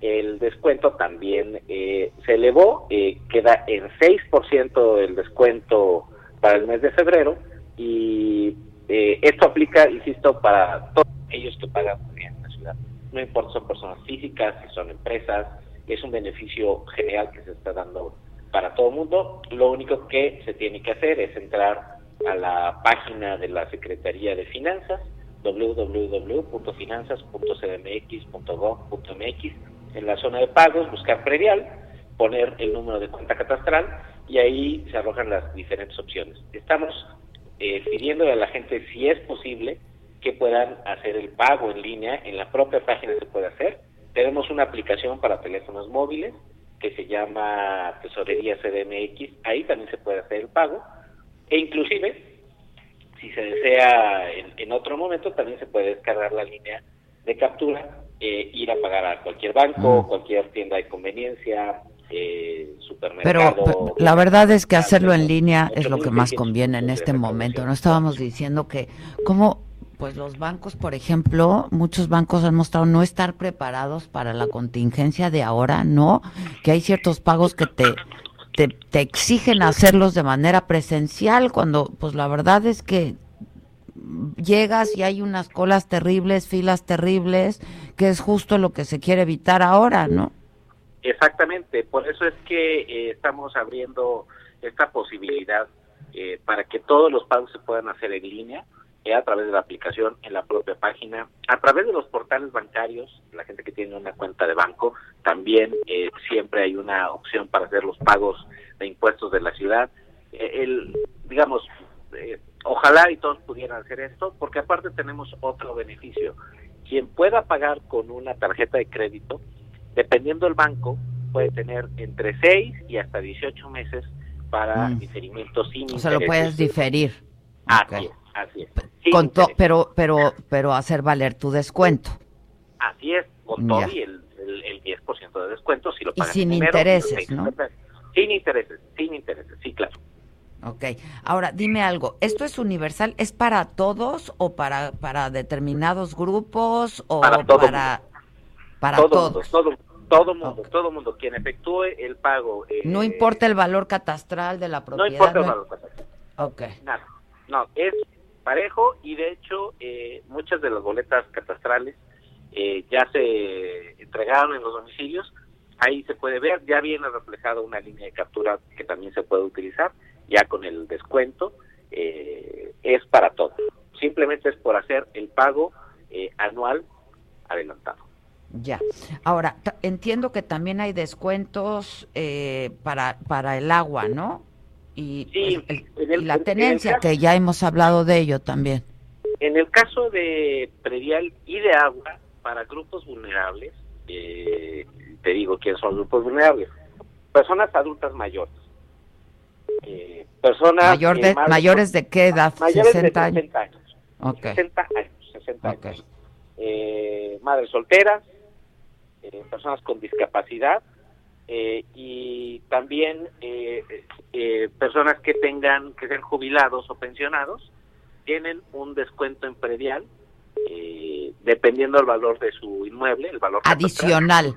el descuento también eh, se elevó, eh, queda en 6% el descuento para el mes de febrero y eh, esto aplica, insisto, para todos ellos que pagan en la ciudad. No importa si son personas físicas, si son empresas, es un beneficio general que se está dando para todo el mundo. Lo único que se tiene que hacer es entrar a la página de la Secretaría de Finanzas, www.finanzas.cdmx.gov.mx, en la zona de pagos, buscar predial, poner el número de cuenta catastral y ahí se arrojan las diferentes opciones. Estamos eh, pidiéndole a la gente si es posible que puedan hacer el pago en línea, en la propia página se puede hacer. Tenemos una aplicación para teléfonos móviles que se llama Tesorería CDMX, ahí también se puede hacer el pago e inclusive si se desea en, en otro momento también se puede descargar la línea de captura, eh, ir a pagar a cualquier banco, Mm. cualquier tienda de conveniencia, eh, supermercado. pero la verdad es que hacerlo en línea es lo que más 8.600 conviene en este momento. No estábamos diciendo que, como pues los bancos, por ejemplo, muchos bancos han mostrado no estar preparados para la contingencia de ahora, ¿no? Que hay ciertos pagos que te, te, exigen hacerlos de manera presencial, cuando pues la verdad es que llegas y hay unas colas terribles, filas terribles, que es justo lo que se quiere evitar ahora, ¿no? Exactamente, por eso es que eh, estamos abriendo esta posibilidad eh, para que todos los pagos se puedan hacer en línea, a través de la aplicación, en la propia página, a través de los portales bancarios, la gente que tiene una cuenta de banco, también eh, siempre hay una opción para hacer los pagos de impuestos de la ciudad. Eh, el, digamos, eh, ojalá y todos pudieran hacer esto, porque aparte tenemos otro beneficio. Quien pueda pagar con una tarjeta de crédito, dependiendo del banco, puede tener entre 6 y hasta 18 meses para Mm. diferimiento sin O sea, lo puedes diferir. Así es, así es. Sin Con to- pero, pero, pero hacer valer tu descuento. Así es, con todo y el, el, el 10% de descuento si lo Y pagan sin intereses, ¿no? Sin intereses, sin intereses, sí, claro. Ok. Ahora, dime algo. ¿Esto es universal? ¿Es para todos o para, para determinados grupos o Para todo para, para todo todos? Mundo, todo, todo mundo, todo mundo. Quien efectúe el pago. eh, No importa el valor catastral de la No propiedad. importa el no- valor catastral. Ok. Nada. No, es parejo y de hecho eh, muchas de las boletas catastrales eh, ya se entregaron en los domicilios. Ahí se puede ver, ya viene reflejado una línea de captura que también se puede utilizar, ya con el descuento. eh, es para todos. Simplemente es por hacer el pago eh, anual adelantado. Ya. Ahora, entiendo que también hay descuentos eh, para, para el agua, ¿no? Y, Sí, pues, el- en el- y la tenencia, caso- que ya hemos hablado de ello también. En el caso de predial y de agua, para grupos vulnerables, eh, te digo quiénes son grupos vulnerables. Personas adultas mayores. Eh, personas Mayor de, eh, más- ¿Mayores de qué edad? mayores 60 de años. 60 años. Ok. 60 años, 60 Ok. años. Eh, madres solteras, personas con discapacidad eh, y también eh, eh, personas que tengan que ser jubilados o pensionados tienen un descuento en predial eh, dependiendo del valor de su inmueble, el valor Adicional.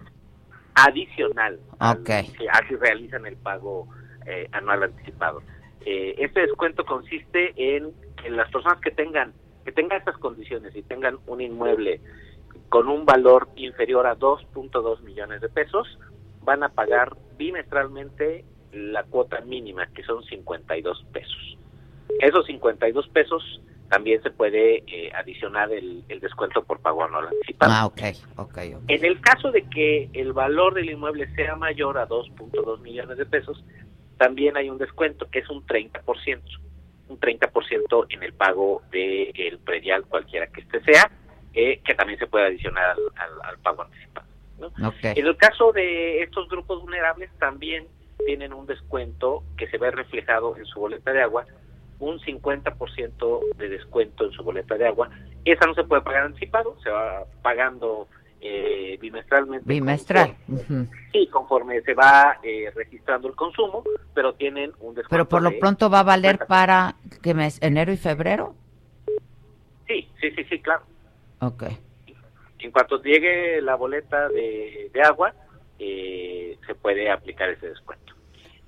adicional Ok. que así realizan el pago eh, anual anticipado. Eh, este descuento consiste en que las personas que tengan que tengan estas condiciones y tengan un inmueble con un valor inferior a 2.2 millones de pesos van a pagar bimestralmente la cuota mínima que son 52 pesos. Esos 52 pesos también se puede eh, adicionar el, el descuento por pago anual anticipado. Ah, ok, ok, ok. En el caso de que el valor del inmueble sea mayor a 2.2 millones de pesos, también hay un descuento que es un 30%, un 30% en el pago del predial cualquiera que este sea, eh, que también se puede adicionar al, al- al pago anticipado. En el caso de estos grupos vulnerables también tienen un descuento que se ve reflejado en su boleta de agua, un 50% de descuento en su boleta de agua. Esa no se puede pagar anticipado, se va pagando eh, bimestralmente. Bimestral. Conforme, sí, conforme se va eh, registrando el consumo, pero tienen un descuento. Pero por lo de- pronto va a valer para ¿qué mes? ¿Enero y febrero? Sí, sí, sí, sí, claro. Ok. En cuanto llegue la boleta de, de agua, eh, se puede aplicar ese descuento.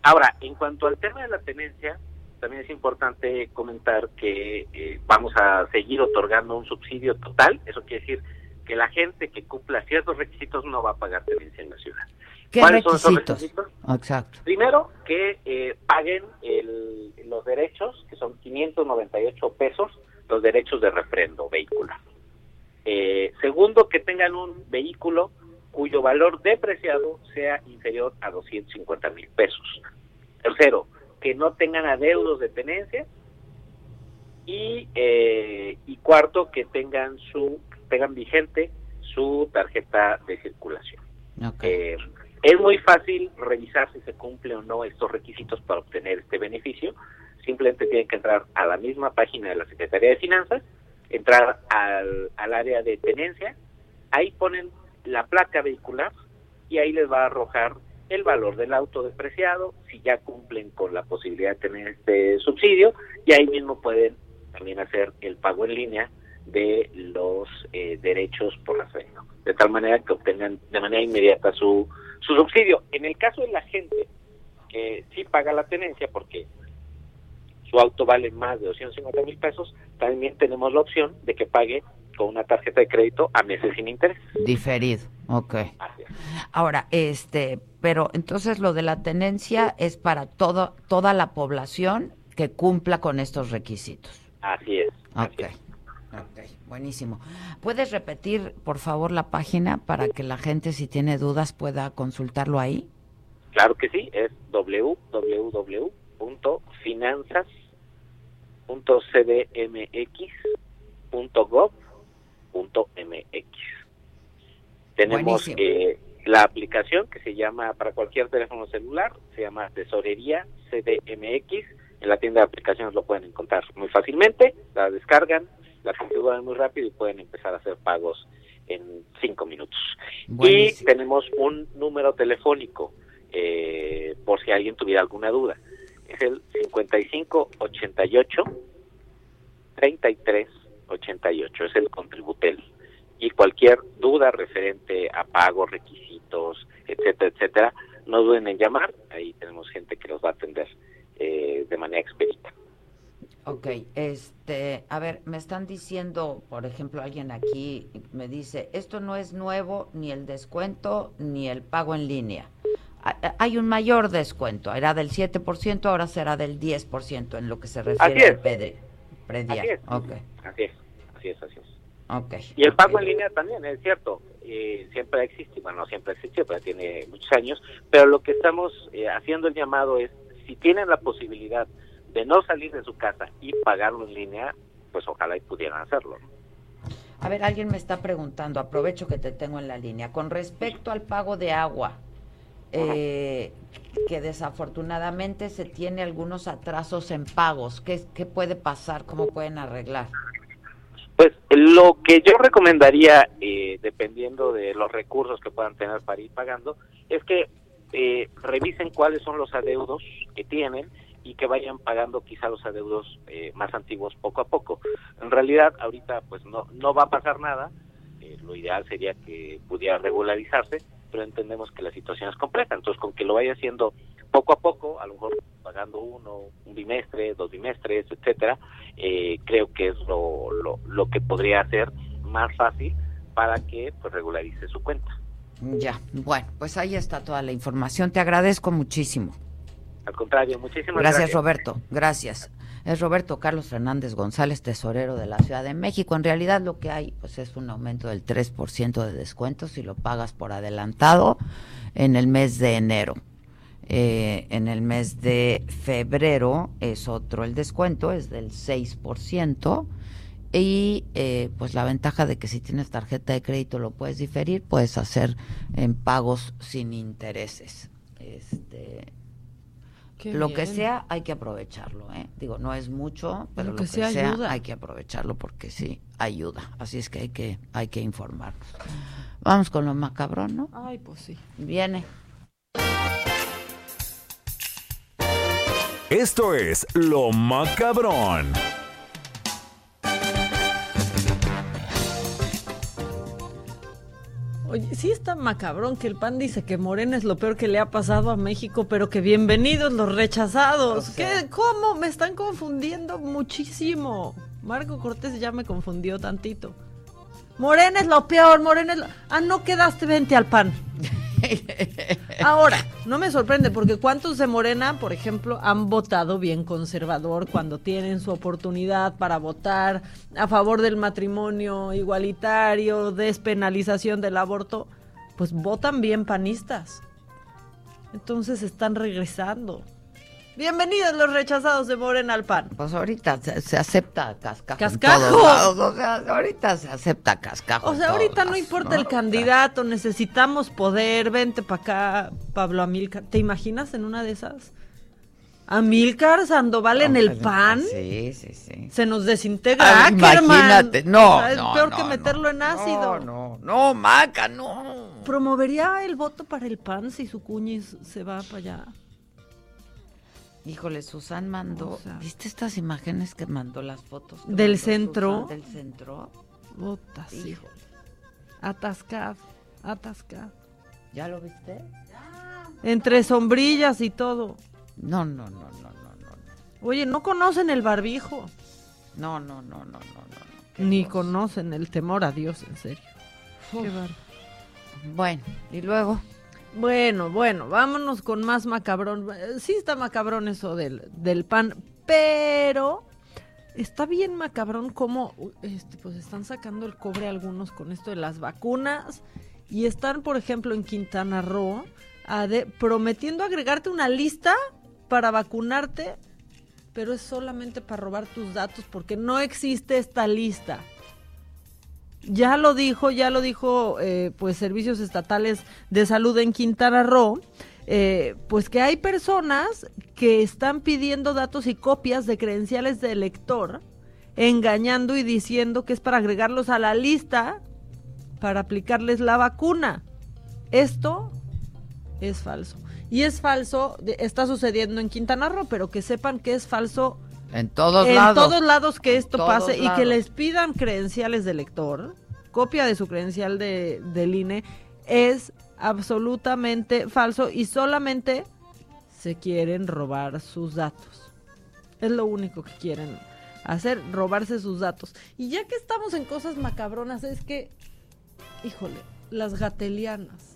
Ahora, en cuanto al tema de la tenencia, también es importante comentar que eh, vamos a seguir otorgando un subsidio total. Eso quiere decir que la gente que cumpla ciertos requisitos no va a pagar tenencia en la ciudad. ¿Qué ¿Cuáles son esos requisitos? requisitos? Exacto. Primero, que eh, paguen el- los derechos, que son 598 pesos, los derechos de refrendo vehicular. Eh, segundo, que tengan un vehículo cuyo valor depreciado sea inferior a 250 mil pesos. Tercero, que no tengan adeudos de tenencia. Y, eh, y cuarto, que tengan su tengan vigente su tarjeta de circulación. Ok. Eh, es muy fácil revisar si se cumple o no estos requisitos para obtener este beneficio. Simplemente tienen que entrar a la misma página de la Secretaría de Finanzas, entrar al, al área de tenencia, ahí ponen la placa vehicular y ahí les va a arrojar el valor del auto depreciado, si ya cumplen con la posibilidad de tener este subsidio, y ahí mismo pueden también hacer el pago en línea de los eh, derechos por la sueldo, de tal manera que obtengan de manera inmediata su, su subsidio. En el caso de la gente que sí paga la tenencia porque su auto vale más de 250 mil pesos, también tenemos la opción de que pague con una tarjeta de crédito a meses sin interés. Diferido. Ok. Así. Ahora, este, pero entonces lo de la tenencia es para todo, toda la población que cumpla con estos requisitos. Así es. Ok. Ok, buenísimo. ¿Puedes repetir, por favor, la página para que la gente, si tiene dudas, pueda consultarlo ahí? Claro que sí, es www.finanzas.cdmx.gov.mx. Tenemos eh, la aplicación que se llama para cualquier teléfono celular, se llama Tesorería CDMX. En la tienda de aplicaciones lo pueden encontrar muy fácilmente, la descargan, la configuran muy rápido y pueden empezar a hacer pagos en cinco minutos. Y tenemos un número telefónico eh, por si alguien tuviera alguna duda. Es el 55 88 33 88, es el Contributel. Y cualquier duda referente a pagos, requisitos, etcétera, etcétera, no duden en llamar, ahí tenemos gente que los va a atender eh, de manera expedita. Ok, este, a ver, me están diciendo, por ejemplo, alguien aquí me dice, esto no es nuevo, ni el descuento, ni el pago en línea. Ha- Hay un mayor descuento, era del 7%, ahora será del 10% en lo que se refiere al PD, predial. Así es. Ok, Así es, así es, así es. Y el pago en línea también, es cierto, eh, siempre ha existido, bueno, no siempre ha existido, pero tiene muchos años, pero lo que estamos eh, haciendo el llamado es, si tienen la posibilidad de no salir de su casa y pagarlo en línea, pues ojalá y pudieran hacerlo. A ver, alguien me está preguntando, aprovecho que te tengo en la línea, con respecto al pago de agua, eh, que desafortunadamente se tiene algunos atrasos en pagos, ¿qué, qué puede pasar? ¿Cómo pueden arreglar? Pues lo que yo recomendaría, eh, dependiendo de los recursos que puedan tener para ir pagando, es que eh, revisen cuáles son los adeudos que tienen y que vayan pagando quizá los adeudos eh, más antiguos poco a poco. En realidad, ahorita pues no, no va a pasar nada, eh, lo ideal sería que pudiera regularizarse, pero entendemos que la situación es compleja, entonces con que lo vaya haciendo poco a poco, a lo mejor pagando uno, un bimestre, dos bimestres, etcétera, eh, creo que es lo, lo, lo que podría hacer más fácil para que pues regularice su cuenta. Ya, bueno, pues ahí está toda la información. Te agradezco muchísimo. Al contrario, muchísimas Gracias, gracias. Roberto. Gracias. Es Roberto Carlos Fernández González, tesorero de la Ciudad de México. En realidad lo que hay pues es un aumento del 3% de descuento si lo pagas por adelantado en el mes de enero. Eh, en el mes de febrero es otro el descuento, es del 6%. Y eh, pues la ventaja de que si tienes tarjeta de crédito lo puedes diferir, puedes hacer en pagos sin intereses. Este, Qué lo que sea hay que aprovecharlo, ¿eh? Digo, no es mucho, pero Lo lo que que, sea sea, ayuda. hay que aprovecharlo porque sí ayuda. Así es que hay que hay que informarnos. Vamos con lo macabrón, ¿no? Ay, pues sí. Viene. Esto es Lo Macabrón. Oye, sí está macabrón que el PAN dice que Morena es lo peor que le ha pasado a México, pero que bienvenidos los rechazados. ¿Qué? ¿Cómo? Me están confundiendo muchísimo. Marco Cortés ya me confundió tantito. Morena es lo peor, Morena es lo... Ah, no quedaste, vente al PAN. Ahora, no me sorprende porque cuántos de Morena, por ejemplo, han votado bien conservador cuando tienen su oportunidad para votar a favor del matrimonio igualitario, despenalización del aborto, pues votan bien panistas. Entonces están regresando. Bienvenidos los rechazados de Morena al PAN. Pues ahorita se, se acepta cascajo. ¡Cascajo! O sea, ahorita se acepta cascajo. O sea, ahorita no importa ¿no? el candidato, necesitamos poder, vente para acá, Pablo Amilcar. ¿Te imaginas en una de esas? Amilcar Sandoval en el PAN. Sí, sí, sí. Se nos desintegra Ah, imagínate. No, O sea, es no, peor no, que no, meterlo en ácido. No, no, Maca, no. ¿Promovería el voto para el PAN si su cuñis se va para allá? Híjole, Susan mandó, O sea- ¿viste estas imágenes que mandó las fotos? Del centro. Susan Del centro. Puta, sí. Híjole. Atascado, atascado. ¿Ya lo viste? Entre sombrillas y todo. No, no, no, no, no, no. Oye, no conocen el barbijo. No, no, no, no, no, no. Ni conocen el temor a Dios, en serio. Qué bárbaro. Bueno, y luego. Bueno, bueno, vámonos con más macabrón. Sí está macabrón eso del, del pan, pero está bien macabrón cómo este, pues están sacando el cobre algunos con esto de las vacunas y están, por ejemplo, en Quintana Roo prometiendo agregarte una lista para vacunarte, pero es solamente para robar tus datos porque no existe esta lista. Ya lo dijo, ya lo dijo, eh, pues servicios estatales de salud en Quintana Roo, eh, pues que hay personas que están pidiendo datos y copias de credenciales de elector, engañando y diciendo que es para agregarlos a la lista para aplicarles la vacuna. Esto es falso. Y es falso, está sucediendo en Quintana Roo, pero que sepan que es falso En todos en lados. todos lados que esto pase y que les pidan credenciales de lector, copia de su credencial de, del INE, es absolutamente falso y solamente se quieren robar sus datos. Es lo único que quieren hacer, robarse sus datos. Y ya que estamos en cosas macabronas, es que, híjole, las gatelianas.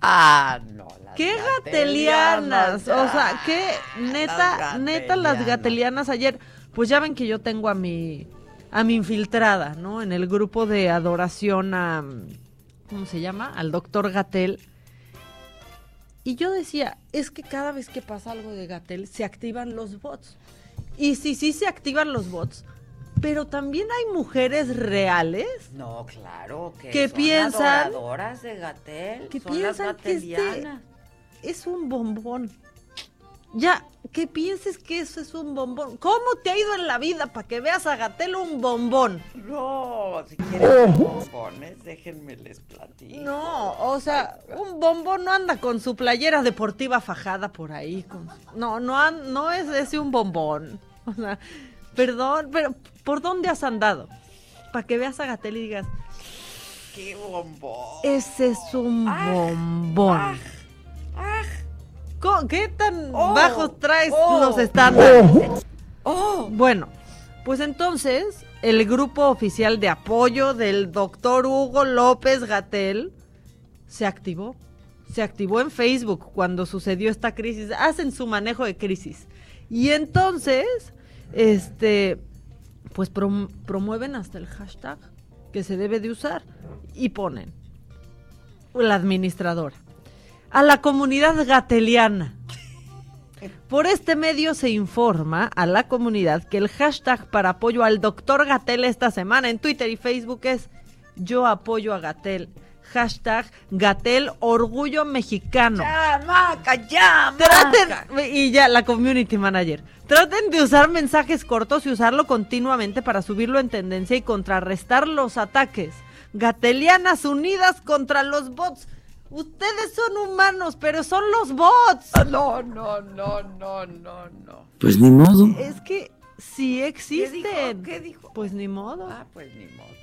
Ah, no. las ¿Qué gatelianas? O sea, qué neta, las neta las gatelianas ayer. Pues ya ven que yo tengo a mi a mi infiltrada, ¿no? En el grupo de adoración a ¿cómo se llama? Al doctor Gatel. Y yo decía, es que cada vez que pasa algo de Gatel se activan los bots. Y sí, sí se activan los bots, pero también hay mujeres reales No, claro, que, Que son piensan- adoradoras de Gatel, que son las piensan que este es un bombón. Ya, que pienses que eso es un bombón. ¿Cómo te ha ido en la vida para que veas a Gatel un bombón? No, si quieren bombones, déjenme les platico. No, o sea, un bombón no anda con su playera deportiva fajada por ahí. con- No, no, no es ese un bombón. O sea, perdón, pero ¿por dónde has andado? Para que veas a Gatel y digas, ¡Qué bombón! ese es un bombón. ¿Cómo- ¿Qué tan Oh, bajos traes oh, los estándares? Oh. Bueno, pues entonces el grupo oficial de apoyo del doctor Hugo López Gatel se activó. Se activó en Facebook cuando sucedió esta crisis. Hacen su manejo de crisis. Y entonces, este, pues prom- promueven hasta el hashtag que se debe de usar y ponen la administradora a la comunidad gateliana. Por este medio se informa a la comunidad que el hashtag para apoyo al doctor Gatel esta semana en Twitter y Facebook es Yo apoyo a Gatel. Hashtag Gatel Orgullo Mexicano. ¡Ya, Maca, ya, Traten, y ya, la community manager. Traten de usar mensajes cortos y usarlo continuamente para subirlo en tendencia y contrarrestar los ataques. Gatelianas unidas contra los bots. Ustedes son humanos, pero son los bots. No, no, no, no, no, no. Pues ni modo. Es que sí existen. dijo? ¿Qué dijo? Pues ni modo. Ah, pues ni modo.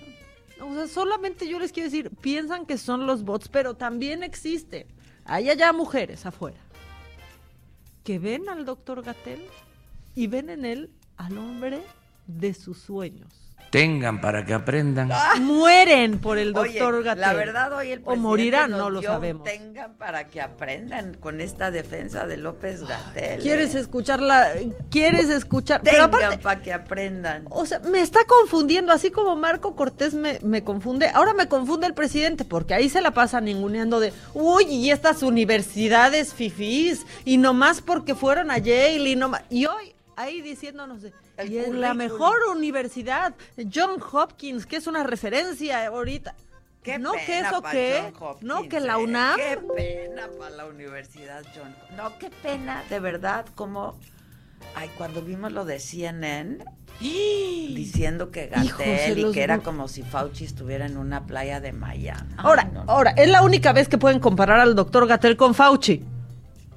O sea, solamente yo les quiero decir, piensan que son los bots, pero también existen. Hay allá mujeres afuera que ven al doctor Gatel y ven en él al hombre de sus sueños. Tengan para que aprendan. Mueren por el doctor Gatel. la verdad hoy el o presidente morirán, nos no lo sabemos. Tengan para que aprendan con esta defensa de López Gatel. ¿Quieres eh? escucharla? ¿Quieres escuchar? Tengan para que aprendan. O sea, me está confundiendo, así como Marco Cortés me, me confunde. Ahora me confunde el presidente, porque ahí se la pasa ninguneando de, uy, y estas universidades fifís, y nomás porque fueron a Yale, y nomás. Y hoy, ahí diciéndonos de, El y es la mejor universidad, John Hopkins, que es una referencia ahorita. Qué no, que eso Hopkins, no, que la eh. UNAM. Qué pena para la Universidad John. No, qué pena, de verdad, como. Ay, cuando vimos lo de CNN, diciendo que Gatel y que era como si Fauci estuviera en una playa de Miami. Ay, Ahora, no, no. ahora, es la única vez que pueden comparar al doctor Gatel con Fauci.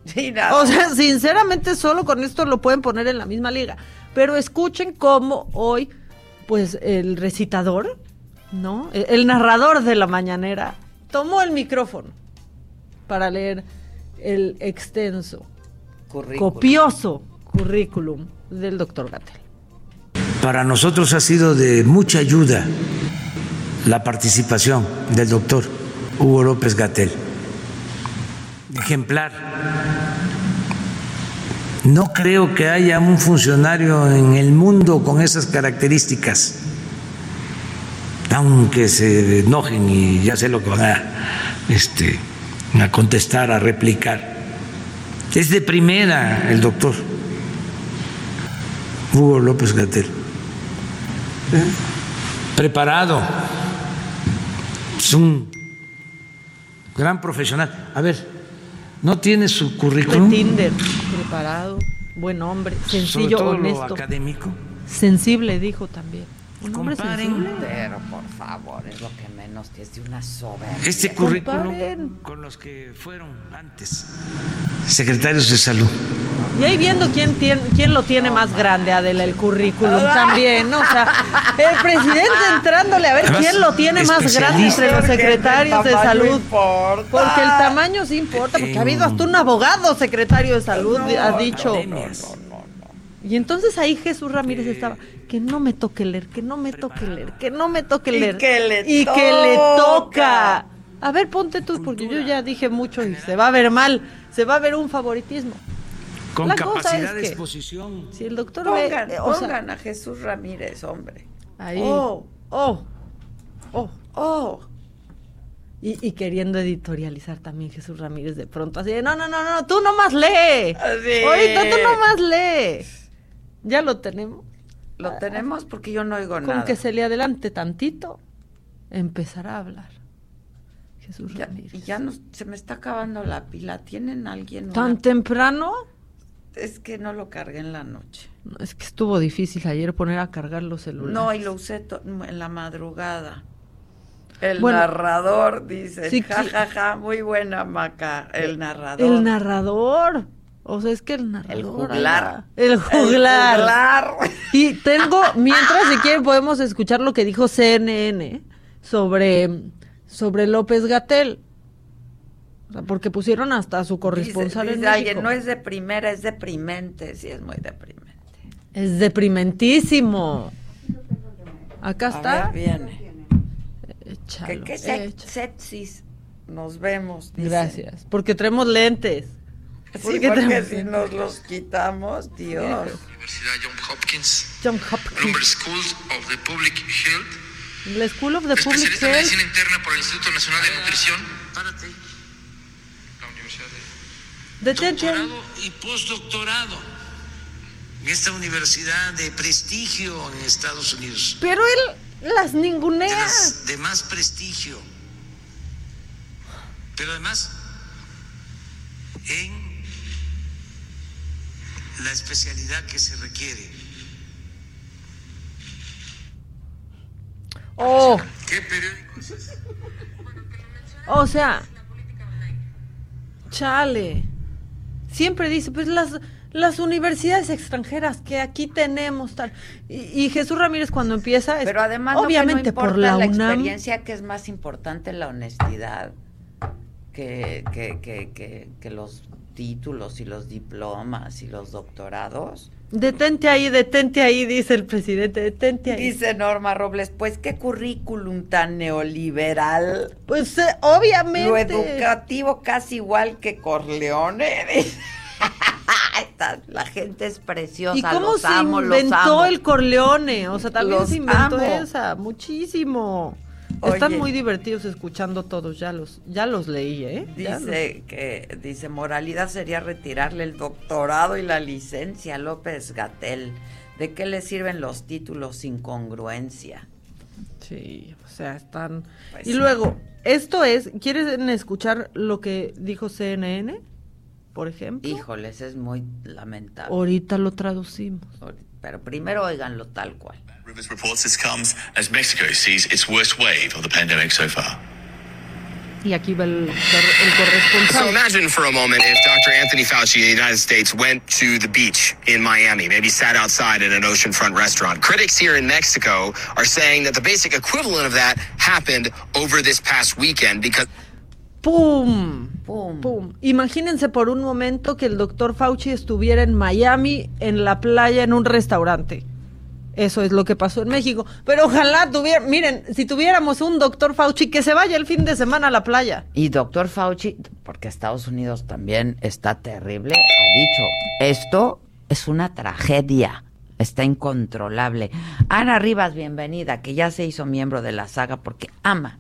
Sí, nada. O sea, sinceramente solo con esto lo pueden poner en la misma liga. Pero escuchen cómo hoy, pues el recitador, ¿no? El, el narrador de la mañanera tomó el micrófono para leer el extenso, Currículum. copioso currículum del doctor Gatel. Para nosotros ha sido de mucha ayuda la participación del doctor Hugo López Gatel. Ejemplar. No creo que haya un funcionario en el mundo con esas características, aunque se enojen y ya sé lo que van a, este, a contestar, a replicar. Es de primera el doctor Hugo López Gatel. Preparado. Es un gran profesional. A ver, ¿no tiene su De currículum? Tinder, preparado, buen hombre, Sobre sencillo, todo lo honesto, académico. sensible, dijo también. Un hombre Comparen. sensible. Pero por favor, es lo que menos es de una soberbia. Este currículum con los que fueron antes secretarios de salud. Y ahí viendo quién, tiene, quién lo tiene más grande, Adela, el currículum también, ¿no? O sea, el presidente entrándole a ver Además, quién lo tiene más grande entre los secretarios de salud. importa. Porque el tamaño sí importa, porque ha habido hasta un abogado secretario de salud, ha dicho. Y entonces ahí Jesús Ramírez estaba, que no me toque leer, que no me toque leer, que no me toque Y leer. que le y que le toca. A ver, ponte tú, porque yo ya dije mucho y se va a ver mal, se va a ver un favoritismo. Con La cosa capacidad es de que exposición. Si el doctor Pongan, ve, eh, o sea, pongan a Jesús Ramírez, hombre. Ahí. Oh, oh, oh. oh. Y, y queriendo editorializar también Jesús Ramírez de pronto, así de, no, no, no, no, tú nomás lee. Así. Ahorita tú nomás lee. Ya lo tenemos. Lo tenemos porque yo no oigo Con nada. que se le adelante tantito, empezará a hablar. Jesús Ya- Ramírez. y ya no, se me está acabando la pila. ¿Tienen alguien? ¿Tan una- temprano? Es que no lo cargué en la noche. No, es que estuvo difícil ayer poner a cargar los celulares. No, y lo usé en la madrugada. El Bueno, narrador dice, sí, ja, ja, ja, muy buena, Maca, el narrador. El narrador. O sea, es que el narrador. El juglar. El juglar. juglar. Y tengo, mientras si quieren podemos escuchar lo que dijo CNN sobre, sobre López Gatel. O sea, porque pusieron hasta a su corresponsal Dice- en alguien, México. no es de primera, es deprimente. Sí, es muy deprimente. Es deprimentísimo. Acá A está. ver, viene. Échalo, Que se- échalo. sepsis. Nos vemos. dice. Gracias. Porque traemos lentes. Sí, Porque porque si nos los quitamos, Dios. Universidad John Hopkins, John Hopkins. Bloomberg School of the Public Health, La School of the Public especialista en Health. medicina interna por el Instituto Nacional de Nutrición. Párate. La Universidad de. Doctorado y postdoctorado en esta universidad de prestigio en Estados Unidos. Pero él las De, ningunea. las de más prestigio. Pero además, en la especialidad que se requiere. Oh, ¿Qué periódico? o sea, chale. Siempre dice, pues las, las universidades extranjeras que aquí tenemos, tal. Y, y Jesús Ramírez cuando empieza, es- Pero además, obviamente no por la la UNAM, experiencia, que es más importante la honestidad que, que, que, que, que los títulos y los diplomas y los doctorados. detente ahí, detente ahí, dice el presidente, detente ahí. Dice Norma Robles, pues qué currículum tan neoliberal. Pues eh, obviamente. Lo educativo casi igual que Corleone. La gente es preciosa. ¿Y cómo los se amo, los inventó amo. el Corleone? O sea, también Los se inventó amo. esa, muchísimo. Están muy divertidos escuchando todos, ya los, ya los leí, ¿eh? Los- Dice que dice moralidad sería retirarle el doctorado y la licencia a López Gatel. ¿De qué le sirven los títulos sin congruencia? Sí, o sea, están... Pues y sí. luego, esto es, ¿quieren escuchar lo que dijo CNN? Por ejemplo. Híjoles, es muy lamentable. Ahorita lo traducimos. Pero primero oiganlo tal cual. Rivers reports this comes as Mexico sees its worst wave of the pandemic so far. Y aquí va el, el So imagine for a moment if Dr. Anthony Fauci in the United States went to the beach in Miami, maybe sat outside at an oceanfront restaurant. Critics here in Mexico are saying that the basic equivalent of that happened over this past weekend because ¡Pum! ¡Pum! Imagínense por un momento que el doctor Fauci estuviera en Miami, en la playa, en un restaurante. Eso es lo que pasó en México. Pero ojalá tuviera, miren, si tuviéramos un doctor Fauci que se vaya el fin de semana a la playa. Y doctor Fauci, porque Estados Unidos también está terrible, ha dicho, esto es una tragedia, está incontrolable. Ana Rivas, bienvenida, que ya se hizo miembro de la saga porque ama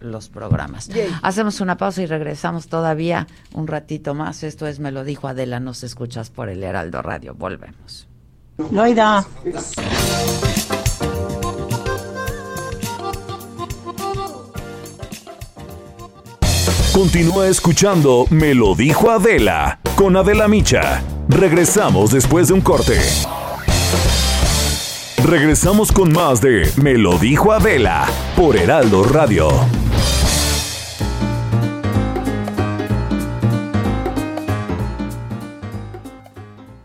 los programas. Yay. Hacemos una pausa y regresamos todavía un ratito más. Esto es Me lo dijo Adela, nos escuchas por el Heraldo Radio. Volvemos. Loida. Continúa escuchando Me lo dijo Adela con Adela Micha. Regresamos después de un corte. Regresamos con más de Me lo dijo Adela por Heraldo Radio.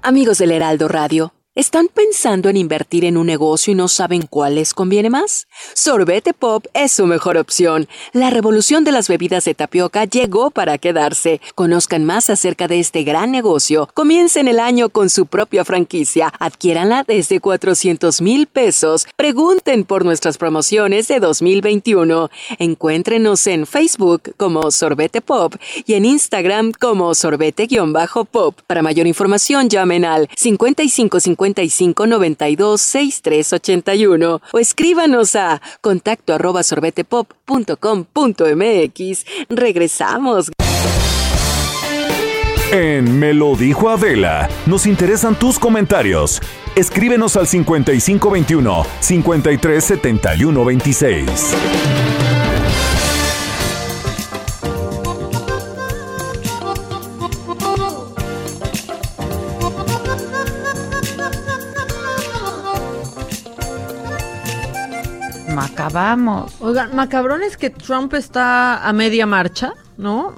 Amigos del Heraldo Radio. ¿Están pensando en invertir en un negocio y no saben cuál les conviene más? Sorbete Pop es su mejor opción. La revolución de las bebidas de tapioca llegó para quedarse. Conozcan más acerca de este gran negocio. Comiencen el año con su propia franquicia. Adquiéranla desde 400 mil pesos. Pregunten por nuestras promociones de 2021. Encuéntrenos en Facebook como Sorbete Pop y en Instagram como sorbete-pop. Para mayor información llamen al 5550 55 92 6381 o escríbanos a contacto arroba sorbetepop.com.mx. Regresamos. En Me lo dijo Adela, nos interesan tus comentarios. Escríbenos al 5521 537126. Macabamos. Oigan, macabrón es que Trump está a media marcha, ¿no?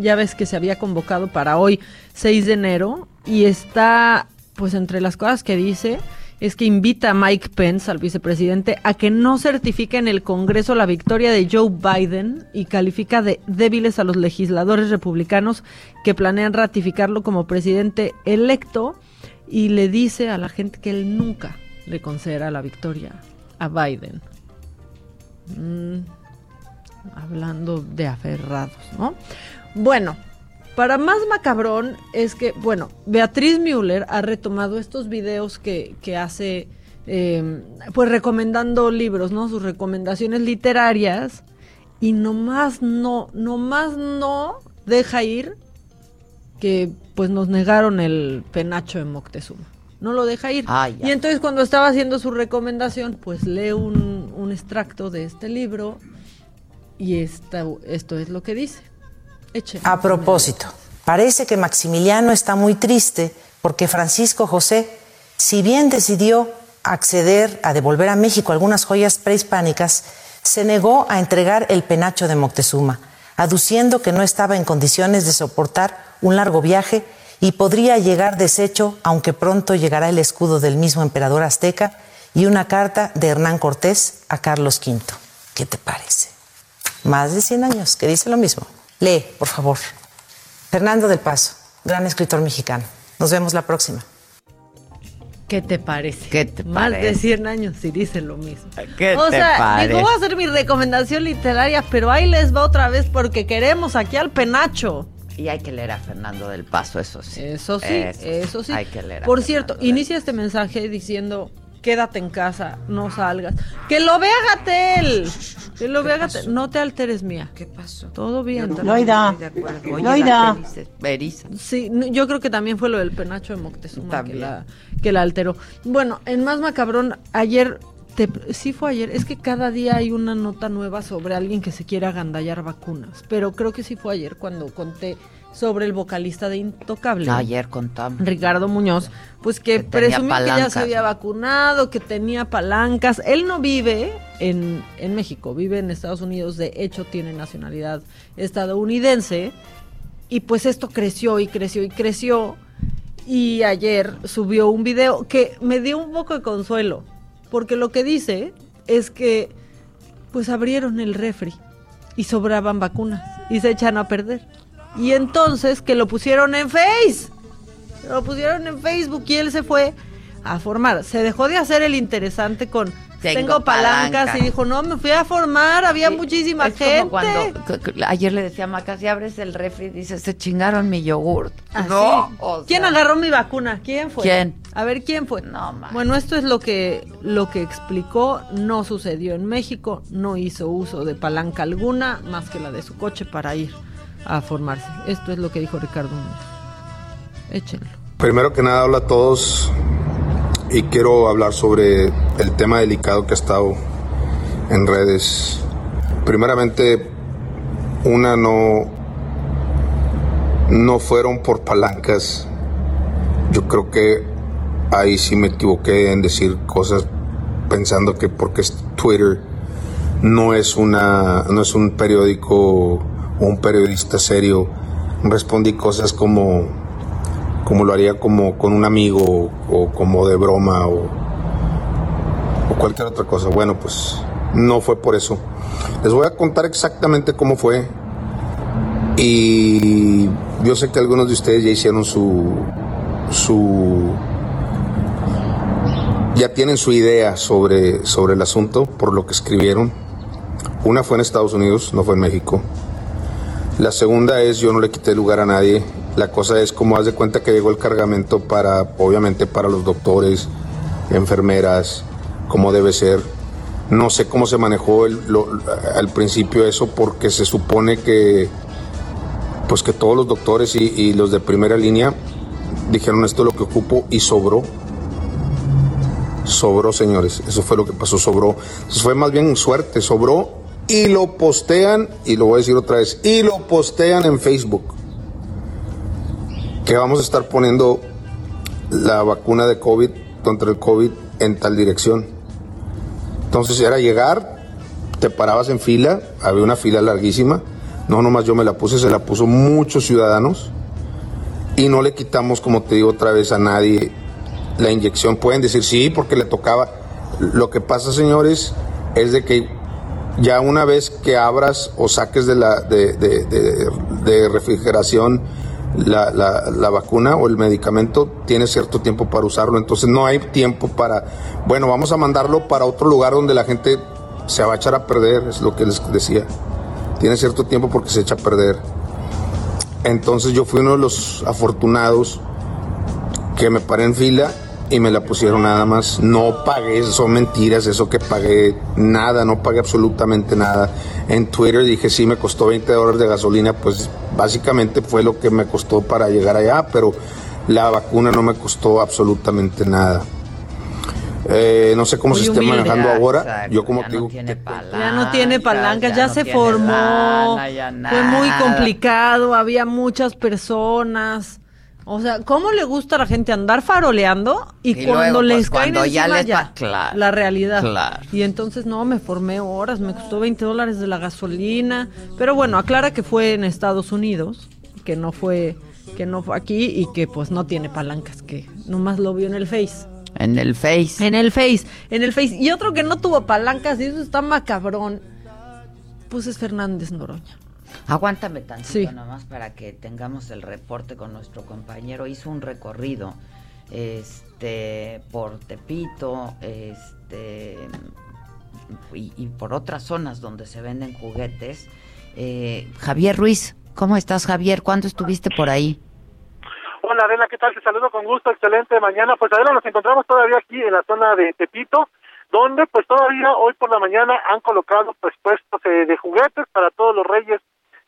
Ya ves que se había convocado para hoy, 6 de enero, y está, pues entre las cosas que dice, es que invita a Mike Pence, al vicepresidente, a que no certifique en el Congreso la victoria de Joe Biden y califica de débiles a los legisladores republicanos que planean ratificarlo como presidente electo y le dice a la gente que él nunca le concederá la victoria a Biden. Mm, hablando de aferrados, ¿no? Bueno, para más macabrón es que, bueno, Beatriz Müller ha retomado estos videos que, que hace, eh, pues recomendando libros, ¿no? Sus recomendaciones literarias y nomás no, nomás no deja ir que pues nos negaron el penacho de Moctezuma. No lo deja ir. y entonces cuando estaba haciendo su recomendación, pues lee un, un extracto de este libro y esta, esto es lo que dice. A propósito, parece que Maximiliano está muy triste porque Francisco José, si bien decidió acceder a devolver a México algunas joyas prehispánicas, se negó a entregar el penacho de Moctezuma, aduciendo que no estaba en condiciones de soportar un largo viaje y podría llegar deshecho, aunque pronto llegará el escudo del mismo emperador azteca y una carta de Hernán Cortés a Carlos V. ¿Qué te parece? Más de 100 años, que dice lo mismo. Lee, por favor. Fernando del Paso, gran escritor mexicano. Nos vemos la próxima. ¿Qué te parece? ¿Qué te Más parece? de 100 años y dice lo mismo. ¿Qué o te sea, parece? digo, voy a hacer mi recomendación literaria, pero ahí les va otra vez porque queremos aquí al penacho. Y hay que leer a Fernando del Paso, eso sí. Eso sí, eso, sí. Hay que leer a Por Fernando cierto, del inicia este mensaje diciendo, quédate en casa, no salgas. Que lo vea Gatel. Que lo vea Gatel. No te alteres, mía. ¿Qué pasó? Todo bien. También Loida. estoy de acuerdo. Oye, Loida. Berisa. Sí, no, yo creo que también fue lo del penacho de Moctezuma que la, que la alteró. Bueno, en Más Macabrón, ayer, te- sí fue ayer, es que cada día hay una nota nueva sobre alguien que se quiere agandallar vacunas, pero creo que sí fue ayer cuando conté sobre el vocalista de Intocable. Ayer contamos. Ricardo Muñoz, pues que, Que que ya se había vacunado, que tenía palancas. Él no vive en, en México, vive en Estados Unidos, de hecho tiene nacionalidad estadounidense. Y pues esto creció y creció y creció. Y ayer subió un video que me dio un poco de consuelo, porque lo que dice es que pues abrieron el refri y sobraban vacunas y se echan a perder. Y entonces que lo pusieron en Face. Lo pusieron en Facebook y él se fue a formar. Se dejó de hacer el interesante con Tengo tengo, palancas palanca. y dijo, no, me fui a formar, había muchísima Es como gente. cuando ayer le decía a Maca, si abres el refri, dice, se chingaron mi yogurt. Así. No, o ¿Quién agarró mi vacuna? ¿Quién fue? ¿Quién? A ver, ¿quién fue? No, ma. Bueno, esto es lo que, lo que explicó. No sucedió en México. No hizo uso de palanca alguna más que la de su coche para ir a formarse. Esto es lo que dijo Ricardo. Échenlo. Primero que nada, hola a todos y quiero hablar sobre el tema delicado que ha estado en redes. Primeramente, una no, no fueron por palancas. Yo creo que ahí sí me equivoqué en decir cosas pensando que porque es Twitter no es una no es un periódico o un periodista serio respondí cosas como como lo haría como con un amigo o como de broma o, o cualquier otra cosa bueno pues no fue por eso les voy a contar exactamente cómo fue y yo sé que algunos de ustedes ya hicieron su su ya tienen su idea sobre, sobre el asunto por lo que escribieron. Una fue en Estados Unidos, no fue en México. La segunda es yo no le quité lugar a nadie. La cosa es como haz de cuenta que llegó el cargamento para, obviamente, para los doctores, enfermeras, como debe ser. No sé cómo se manejó el- lo- al principio eso porque se supone que, pues que todos los doctores y, los de primera línea dijeron esto es lo que ocupo y sobró. Sobró, señores. Eso fue lo que pasó, sobró. Eso fue más bien suerte, sobró y lo postean, y lo voy a decir otra vez, y lo postean en Facebook. Que vamos a estar poniendo la vacuna de COVID contra el COVID en tal dirección. Entonces era llegar, te parabas en fila, había una fila larguísima. No, nomás yo me la puse, se la puso muchos ciudadanos. Y no le quitamos, como te digo otra vez, a nadie la inyección. Pueden decir sí, porque le tocaba. Lo que pasa, señores, es de que ya una vez que abras o saques de la de, de- de- refrigeración la, la- vacuna o el medicamento, tiene cierto tiempo para usarlo. Entonces no hay tiempo para, bueno, vamos a mandarlo para otro lugar donde la gente se va a echar a perder, es lo que les decía. Tiene cierto tiempo porque se echa a perder. Entonces yo fui uno de los afortunados que me paré en fila y me la pusieron nada más. No pagué, son mentiras, eso que pagué nada, no pagué absolutamente nada. En Twitter dije, sí, me costó 20 dólares de gasolina, pues básicamente fue lo que me costó para llegar allá, pero la vacuna no me costó absolutamente nada. Eh, no sé cómo Muy se esté manejando ahora. exacto, Yo como ya te no digo, tiene Ya no tiene palancas, ya, no se formó. lana, ya Fue muy complicado, había muchas personas. O sea, ¿cómo le gusta a la gente andar faroleando? Y, Y cuando luego, les pues, caen cuando ya encima les ya, claro, la realidad. claro. Y entonces, no, me formé horas, me costó 20 dólares de la gasolina. Pero bueno, aclara que fue en Estados Unidos, que no fue que no fue aquí y que pues no tiene palancas, que nomás lo vio en el Face. En el Face. En el Face, en el Face. Y otro que no tuvo palancas, y eso está macabrón, pues es Fernández Noroña. Aguántame tantito Sí. nada más para que tengamos el reporte con nuestro compañero. Hizo un recorrido este por Tepito, este y, y por otras zonas donde se venden juguetes. Eh, Javier Ruiz, ¿cómo estás Javier? ¿Cuándo estuviste por ahí? Hola Adela, ¿qué tal? Te saludo con gusto, excelente mañana. Pues Adela, nos encontramos todavía aquí en la zona de Tepito, donde pues todavía hoy por la mañana han colocado pues puestos eh, de juguetes para todos los reyes,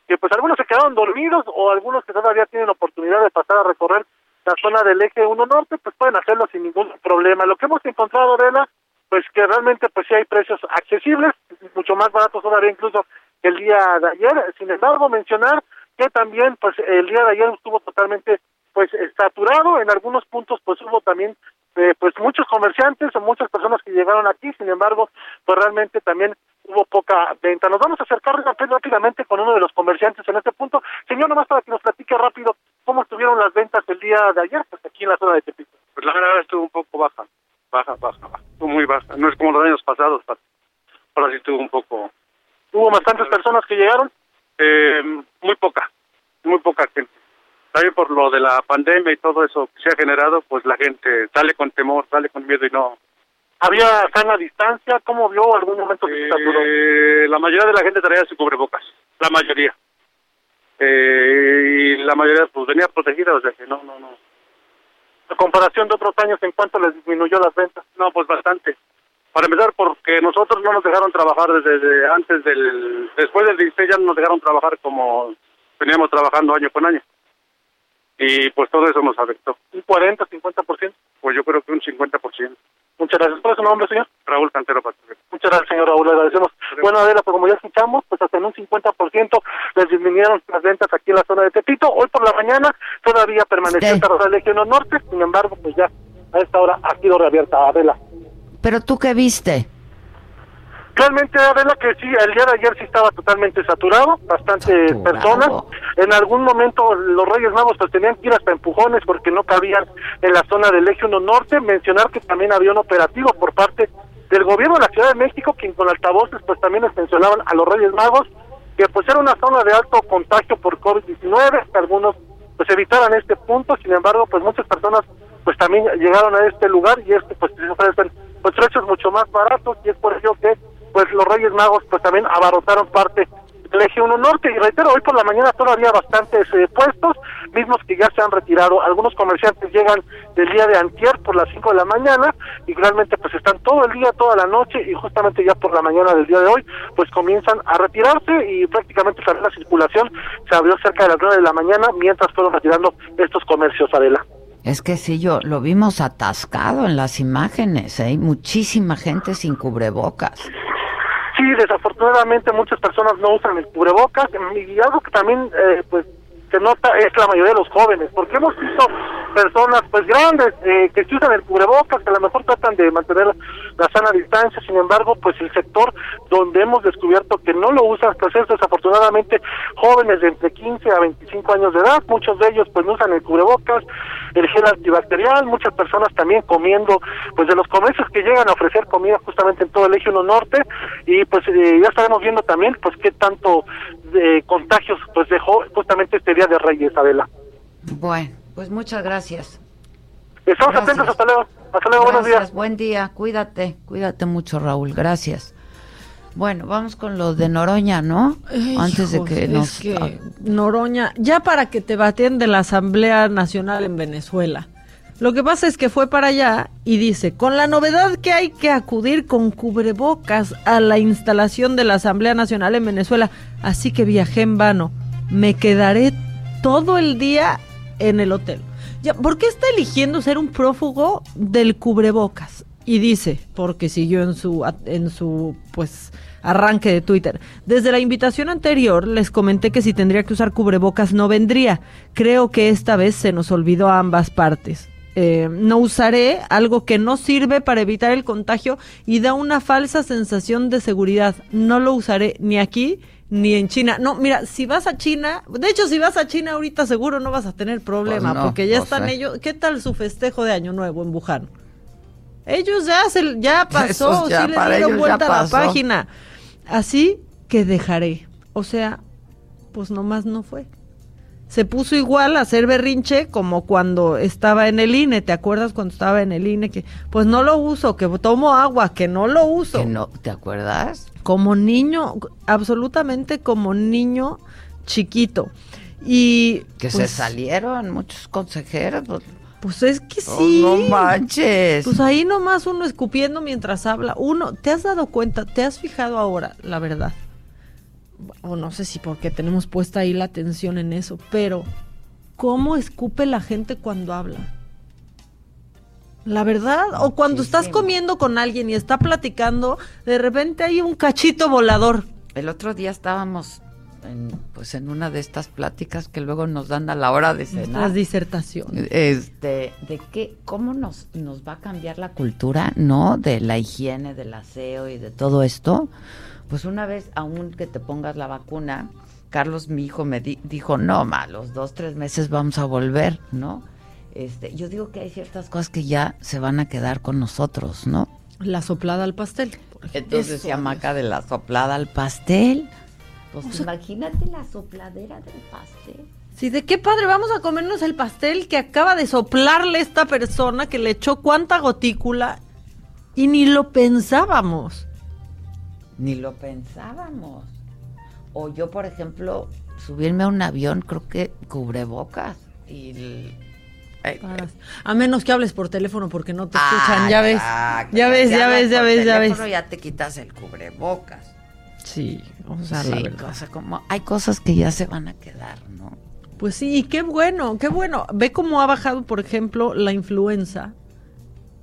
que pues algunos se quedaron dormidos o algunos que todavía tienen oportunidad de pasar a recorrer la zona del eje 1 norte, pues pueden hacerlo sin ningún problema. Lo que hemos encontrado, Adela, pues que realmente pues sí hay precios accesibles, mucho más baratos todavía incluso que el día de ayer. Sin embargo, mencionar que también pues el día de ayer estuvo totalmente pues saturado en algunos puntos pues hubo también eh, pues muchos comerciantes o muchas personas que llegaron aquí sin embargo pues realmente también hubo poca venta nos vamos a acercar rápid- rápidamente con uno de los comerciantes en este punto señor nomás para que nos platique rápido cómo estuvieron las ventas el día de ayer pues aquí en la zona de Tepito Pues la verdad estuvo un poco baja, baja, baja, baja. Estuvo muy baja. No es como los años pasados, pa- ahora sí estuvo un poco... hubo bastantes personas que llegaron Eh, muy poca, muy poca gente. También por lo de la pandemia y todo eso que se ha generado, pues la gente sale con temor, sale con miedo y no... había sana distancia cómo vio algún momento que se saturó Eh, la mayoría de la gente traía su cubrebocas, la mayoría. Eh, y la mayoría pues venía protegida, o sea que no, no, no. a comparación de otros años en cuánto les disminuyó las ventas No, pues bastante. Para empezar, porque nosotros no nos dejaron trabajar desde, desde antes del... Después del 16 ya no nos dejaron trabajar como veníamos trabajando año con año. Y pues todo eso nos afectó. un 40 50% Pues yo creo que un 50%. Muchas gracias ¿cuál es su nombre señor? Raúl Cantero Patrulero. Muchas gracias, señor Raúl, le agradecemos. Bueno, Adela, pues como ya escuchamos, pues hasta en un 50% les disminuyeron las ventas aquí en la zona de Tepito. Hoy por la mañana todavía permaneció Sí. en Terrazal Legión Norte, sin embargo, pues ya a esta hora ha sido reabierta Adela. Pero tú qué viste? Realmente, Adela, que sí, el día de ayer sí estaba totalmente saturado, bastantes personas. En algún momento los Reyes Magos pues tenían que ir hasta empujones porque no cabían en la zona del Eje 1 Norte. Mencionar que también había un operativo por parte del gobierno de la Ciudad de México, quien con altavoces pues también les mencionaban a los Reyes Magos que pues era una zona de alto contagio por COVID-19, que algunos pues evitaran este punto, sin embargo pues muchas personas pues también llegaron a este lugar y este pues se ofrecen pues precios mucho más baratos y es por ello que pues los Reyes Magos pues también abarrotaron parte Eje 1 Norte y reitero, hoy por la mañana todavía bastantes eh, puestos, mismos que ya se han retirado, algunos comerciantes llegan del día de antier por las 5 de la mañana y realmente pues están todo el día, toda la noche y justamente ya por la mañana del día de hoy pues comienzan a retirarse y prácticamente la circulación se abrió cerca de las 9 de la mañana mientras fueron retirando estos comercios, Adela. Es que sí, yo lo vimos atascado en las imágenes, hay ¿eh? muchísima gente sin cubrebocas. Sí, desafortunadamente muchas personas no usan el cubrebocas y algo que también eh, pues se nota es la mayoría de los jóvenes, porque hemos visto personas pues grandes eh, que se usan el cubrebocas, que a lo mejor tratan de mantener la sana distancia, sin embargo pues el sector donde hemos descubierto que no lo usan pues es desafortunadamente jóvenes de entre 15 a 25 años de edad, muchos de ellos pues no usan el cubrebocas, el gel antibacterial, muchas personas también comiendo pues de los comercios que llegan a ofrecer comida justamente en todo el eje 1 norte y pues eh, ya estaremos viendo también pues qué tanto de contagios pues dejó justamente este día de Reyes, Adela. Bueno, pues muchas gracias. Estamos atentos, hasta luego. Hasta luego, buenos días. Buen día, cuídate, cuídate mucho, Raúl, gracias. Bueno, vamos con lo de Noroña, ¿no? Antes de que nos... que Noroña, ya para que te baten de la Asamblea Nacional en Venezuela. Lo que pasa es que fue para allá y dice, con la novedad que hay que acudir con cubrebocas a la instalación de la Asamblea Nacional en Venezuela, así que viajé en vano. Me quedaré todo el día en el hotel. Ya, ¿Por qué está eligiendo ser un prófugo del cubrebocas? Y dice, porque siguió en su, en su pues arranque de Twitter. Desde la invitación anterior les comenté que si tendría que usar cubrebocas no vendría. Creo que esta vez se nos olvidó a ambas partes. Eh, no usaré algo que no sirve para evitar el contagio y da una falsa sensación de seguridad. No lo usaré ni aquí ni en China. No, mira, si vas a China, de hecho, si vas a China ahorita seguro no vas a tener problema, Pues no, porque ya no están sé. ellos. ¿Qué tal su festejo de Año Nuevo en Wuhan? Ellos ya se, ya pasó, ya sí le dieron vuelta a la página. Así que dejaré. O sea, pues nomás no fue. Se puso igual a hacer berrinche como cuando estaba en el INE. ¿Te acuerdas cuando estaba en el INE? Que pues no lo uso, que tomo agua, que no lo uso. Que no, ¿Te acuerdas? Como niño, absolutamente como niño chiquito. Y Que se pues, salieron muchos consejeros. Pues, es que Oh, sí. no manches. Pues ahí nomás uno escupiendo mientras habla. Uno, ¿te has dado cuenta? ¿Te has fijado ahora, la verdad? O no sé si porque tenemos puesta ahí la atención en eso, pero ¿cómo escupe la gente cuando habla? La verdad, o cuando estás comiendo con alguien y está platicando, de repente hay un cachito volador. El otro día estábamos en, pues en una de estas pláticas que luego nos dan a la hora de cenar. Las disertaciones. Este, de qué, cómo nos, nos va a cambiar la cultura, ¿no? De la higiene, del aseo y de todo esto. Pues una vez, aún que te pongas la vacuna, Carlos, mi hijo, me di- dijo, no, ma, los dos, tres meses vamos a volver, ¿no? Este, yo digo que hay ciertas cosas que ya se van a quedar con nosotros, ¿no? La soplada al pastel. Entonces Eso se Maca de la soplada al pastel. Pues imagínate la sopladera del pastel. Sí, de qué padre, vamos a comernos el pastel que acaba de soplarle esta persona que le echó cuánta gotícula y ni lo pensábamos. Ni lo pensábamos. O yo, por ejemplo, subirme a un avión, creo que cubrebocas. Y el- eh, A menos que hables por teléfono porque no te Ah, escuchan, ya ves. Ya ves, ya ves, ya ves, ya ves. teléfono, ya te quitas el cubrebocas. Sí, o sea, Sí, la verdad. sea, como hay cosas que ya se van a quedar, ¿no? Pues sí, y qué bueno, qué bueno. Ve cómo ha bajado, por ejemplo, la influenza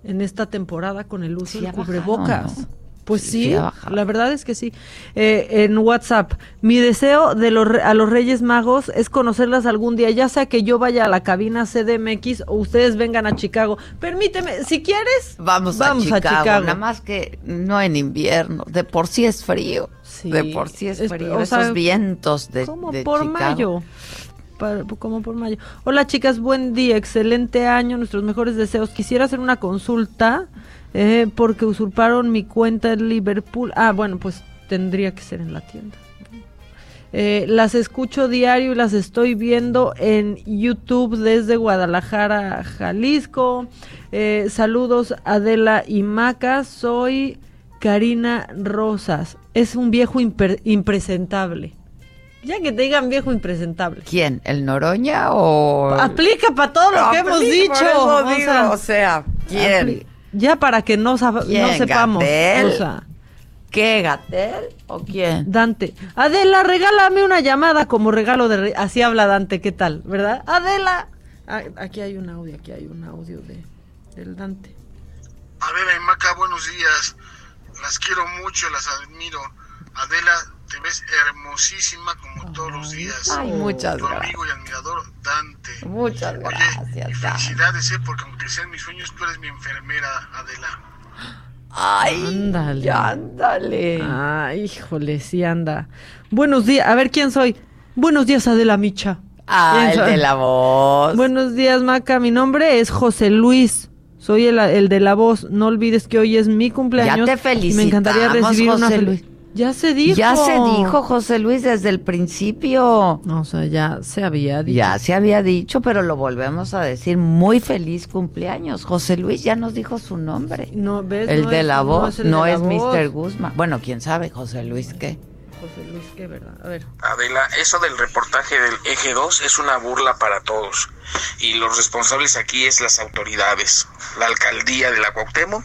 en esta temporada con el uso Sí, bajado, cubrebocas. ¿no? Pues sí, la verdad es que sí. Eh, en WhatsApp, mi deseo de los, a los Reyes Magos es conocerlas algún día, ya sea que yo vaya a la cabina CDMX o ustedes vengan a Chicago. Permíteme, si quieres, Vamos, vamos a, Chicago, nada más que no en invierno, de por sí es frío, de por sí es, frío, esos sea, vientos de, como de por Chicago. mayo. Como por mayo. Hola chicas, buen día, excelente año, nuestros mejores deseos. Quisiera hacer una consulta eh, porque usurparon mi cuenta en Liverpool. Ah, bueno, pues tendría que ser en la tienda. Eh, las escucho diario y las estoy viendo en YouTube desde Guadalajara, Jalisco. Eh, saludos Adela y Maca, soy Karina Rosas. Es un viejo impresentable. Ya que te digan viejo impresentable. ¿Quién? ¿El Noroña o...? Aplica para todo lo que hemos dicho. o sea, o sea, ¿quién? Ya para que no, sab- no ¿Quién, sepamos. Gatel? O sea, ¿Qué, Gatel o quién? Dante. Adela, regálame una llamada como regalo de... re- Así habla Dante, ¿qué tal? ¿Verdad? Adela. Ah, aquí hay un audio, aquí hay un audio de del Dante. Adela y Maca, buenos días. Las quiero mucho, las admiro. Adela, te ves hermosísima como todos los días. ay, muchas Tu gracias. amigo y admirador Dante. Muchas Oye, gracias, y felicidades, eh, porque aunque sean mis sueños, tú eres mi enfermera, Adela. Ay, ándale. ándale. Ay, híjole, sí anda. Buenos días. A ver, ¿quién soy? Buenos días, Adela Micha. Ah, ¿Quién el de la voz. Buenos días, Maca. Mi nombre es José Luis. Soy el, el de la voz. No olvides que hoy es mi cumpleaños. Ya te y Me encantaría recibir una José Luis. Ya se dijo. Ya se dijo, José Luis, desde el principio. O sea, ya se había dicho. Ya se había dicho, pero lo volvemos a decir. Muy feliz cumpleaños. José Luis ya nos dijo su nombre. No, ¿ves? El No de es- la no voz, es no es voz. Mr. Guzmán. Bueno, quién sabe, José Luis, ¿qué? José Luis, qué verdad. A ver. Adela, eso del reportaje del eje 2 es una burla para todos. Y los responsables aquí es las autoridades, la alcaldía de la Cuauhtémoc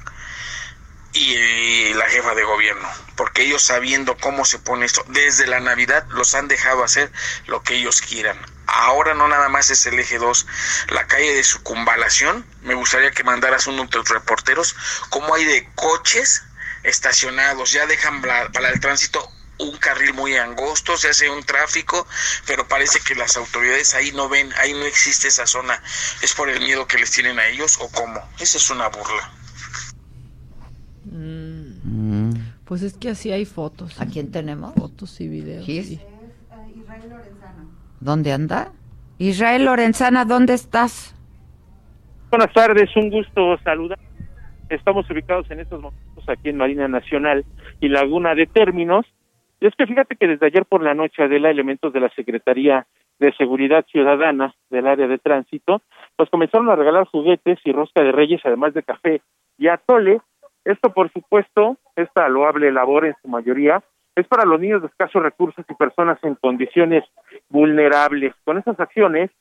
y la jefa de gobierno. Porque ellos sabiendo cómo se pone esto, desde la Navidad los han dejado hacer lo que ellos quieran. Ahora no nada más es el eje 2, la calle de circunvalación. Me gustaría que mandaras uno de tus reporteros, cómo hay de coches estacionados, ya dejan para el tránsito un carril muy angosto, se hace un tráfico, pero parece que las autoridades ahí no ven, ahí no existe esa zona. ¿Es por el miedo que les tienen a ellos o cómo? Esa es una burla. Mm. Pues es que así hay fotos. ¿A quién tenemos? Fotos y videos. ¿Gis? sí. ¿Dónde anda? Israel Lorenzana, ¿dónde estás? Buenas tardes, un gusto saludar. Estamos ubicados en estos momentos aquí en Marina Nacional y Laguna de Términos. Y es que fíjate que desde ayer por la noche, Adela, elementos de la Secretaría de Seguridad Ciudadana del área de tránsito, pues comenzaron a regalar juguetes y rosca de reyes, además de café y atole. Esto, por supuesto, esta loable labor en su mayoría es para los niños de escasos recursos y personas en condiciones vulnerables. Con estas acciones,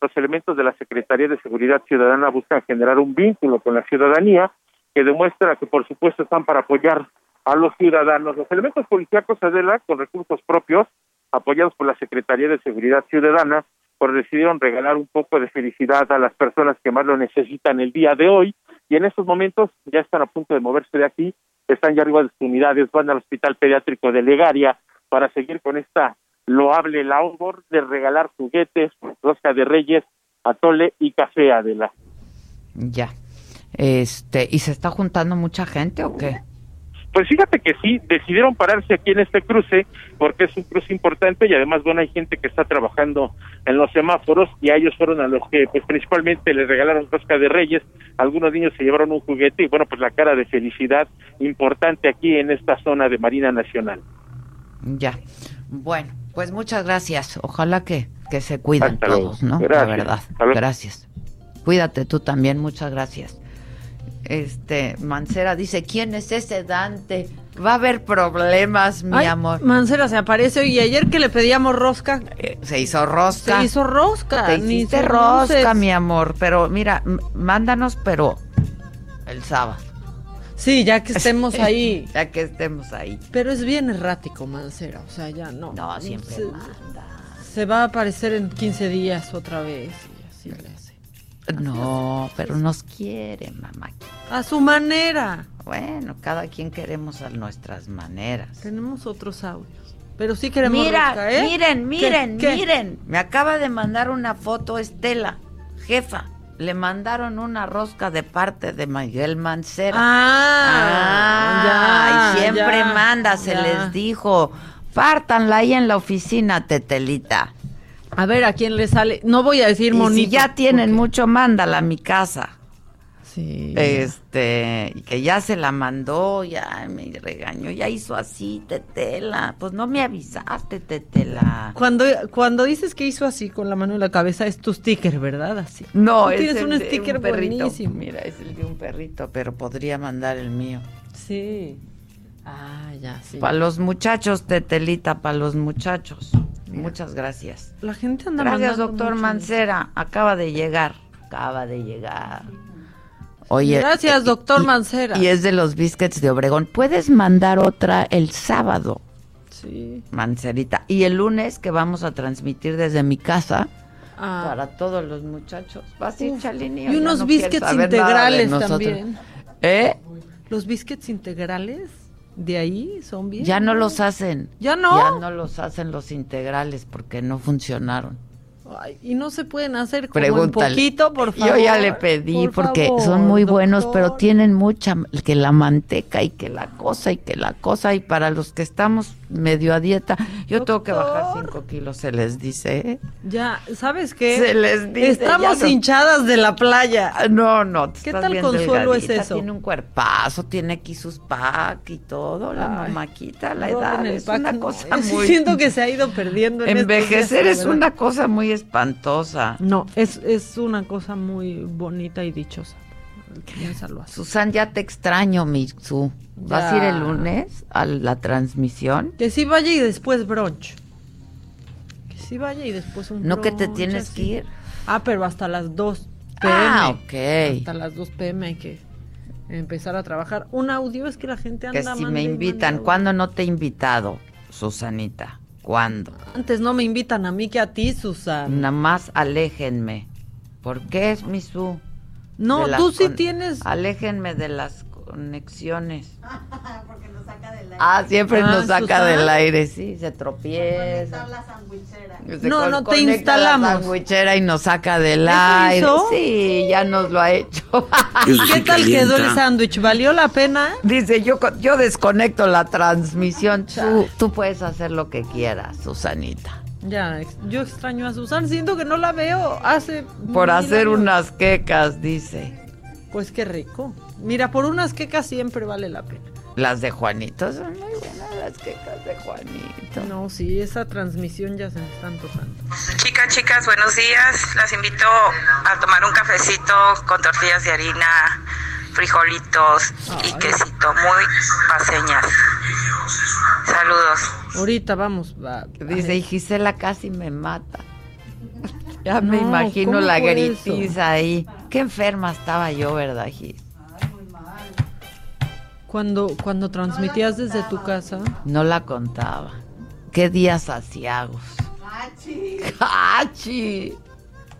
los elementos de la Secretaría de Seguridad Ciudadana buscan generar un vínculo con la ciudadanía que demuestra que, por supuesto, están para apoyar a los ciudadanos. Los elementos policíacos, Adela, con recursos propios, apoyados por la Secretaría de Seguridad Ciudadana, pues decidieron regalar un poco de felicidad a las personas que más lo necesitan el día de hoy y en estos momentos ya están a punto de moverse de aquí, están ya arriba de sus unidades, van al Hospital Pediátrico de Legaria para seguir con esta loable labor de regalar juguetes, rosca de reyes, atole y café, Adela. Ya. Este, ¿y se está juntando mucha gente o qué? Pues fíjate que sí, decidieron pararse aquí en este cruce porque es un cruce importante y además, bueno, hay gente que está trabajando en los semáforos y a ellos fueron a los que pues principalmente les regalaron rosca de reyes, algunos niños se llevaron un juguete y bueno, pues la cara de felicidad importante aquí en esta zona de Marina Nacional. Ya. Bueno, pues muchas gracias. Ojalá que, que se cuiden Hasta luego. todos, ¿no? La Gracias. verdad. Luego. Gracias. Cuídate tú también, muchas gracias. Este, Mancera dice, ¿quién es ese Dante? Va a haber problemas, mi Ay, amor. Mancera se aparece hoy y ayer que le pedíamos rosca. Se hizo rosca. Se hizo rosca. Te hiciste rosca, luces. mi amor. Pero mira, mándanos, pero el sábado. Sí, ya que estemos ahí. ya que estemos ahí. Pero es bien errático, Mancera. O sea, ya no. No, siempre se, se va a aparecer en 15 días otra vez. No, pero nos quiere, mamá. A su manera. Bueno, cada quien queremos a nuestras maneras. Tenemos otros audios. Pero sí queremos Mira, rosca, ¿eh? miren, miren, ¿Qué? miren. Me acaba de mandar una foto Estela, jefa. Le mandaron una rosca de parte de Miguel Mancera. Ah, Ah, ya, y siempre ya, manda, se ya. les dijo. Pártanla ahí en la oficina, Tetelita. A ver, ¿a quién le sale? No voy a decir Y monito. si ya tienen mucho, mándala a mi casa. Sí. Este, que ya se la mandó, ya me regañó, ya hizo así, Tetela. Pues no me avisaste, Tetela. Cuando, cuando dices que hizo así con la mano en la cabeza, es tu sticker, ¿verdad? Así. No, es tienes el un de sticker perrito. buenísimo. Mira, es el de un perrito, pero podría mandar el mío. Sí. Ah, ya, sí. Para los muchachos, Tetelita, para los muchachos. Muchas gracias. La gente anda Gracias, doctor. Mancera. Acaba de llegar. Acaba de llegar. Oye. Gracias, eh, doctor y- Mancera. Y es de los biscuits de Obregón. Puedes mandar otra el sábado, Sí. Mancerita. Y el lunes que vamos a transmitir desde mi casa Ah. para todos los muchachos. Vas a ir, Chalini, y unos no biscuits integrales también. ¿Eh? Los biscuits integrales de ahí son bien. Ya no los hacen. ¿Ya no? Ya no los hacen los integrales porque no funcionaron. Ay, y no se pueden hacer como Pregúntale. en poquito, por favor. Yo ya le pedí por porque favor, son muy buenos, pero tienen mucha que la manteca y que la cosa y que la cosa y para los que estamos medio a dieta, yo tengo que bajar cinco kilos, se les dice. ¿eh? Ya, ¿sabes qué? Se les dice, Estamos no- hinchadas de la playa. Ah, No, no. ¿Qué tal consuelo es eso? Tiene un cuerpazo, tiene aquí sus pack y todo, la mamaquita, la edad es pack, una no, cosa muy Siento que se ha ido perdiendo. en estos envejecer días, es una cosa muy espantosa. No, es, es una cosa muy bonita y dichosa. Piénsalo así. Susan, ya te extraño, mi Su. ¿Vas a ir el lunes a la transmisión? Que sí vaya y después brunch. Que sí vaya y después un No que te tienes así. que ir. Ah, pero hasta las 2 pm. Ah, ok. Hasta las 2 pm hay que empezar a trabajar. Un audio es que la gente anda Que si me invitan, ¿cuándo no te he invitado, Susanita? ¿Cuándo? Antes no me invitan a mí que a ti, Susan. Nada más aléjenme. ¿Por qué es mi Su? No, tú sí con- tienes. Aléjenme de las conexiones. Ah, siempre Ah, nos saca Susana. del aire, sí, se tropieza. Se No, con- no te conecta la instalamos. sandwichera y nos saca del ¿Eso aire. hizo? Sí, ya nos lo ha hecho. ¿Qué tal quedó el sándwich? ¿Valió la pena? Dice, yo, yo desconecto la transmisión. Tú, tú puedes hacer lo que quieras, Susanita. Ya, yo extraño a Susan. Siento que no la veo hace. Por hacer años. unas quecas, dice. Pues qué rico. Mira, por unas quecas siempre vale la pena. Las de Juanito son muy buenas las quecas de Juanito. No, sí, esa transmisión ya se me está antojando. Chicas, chicas, buenos días. Las invito a tomar un cafecito con tortillas de harina, frijolitos y quesito, muy paseñas. Saludos. Ahorita vamos. va- Dice, y Gisela casi me mata. Ya me No, imagino ¿cómo la gritiza ahí. Qué enferma estaba yo, ¿verdad, Gis? Cuando, cuando transmitías desde tu casa. No la contaba. Qué días asiagos. ¡Hachi!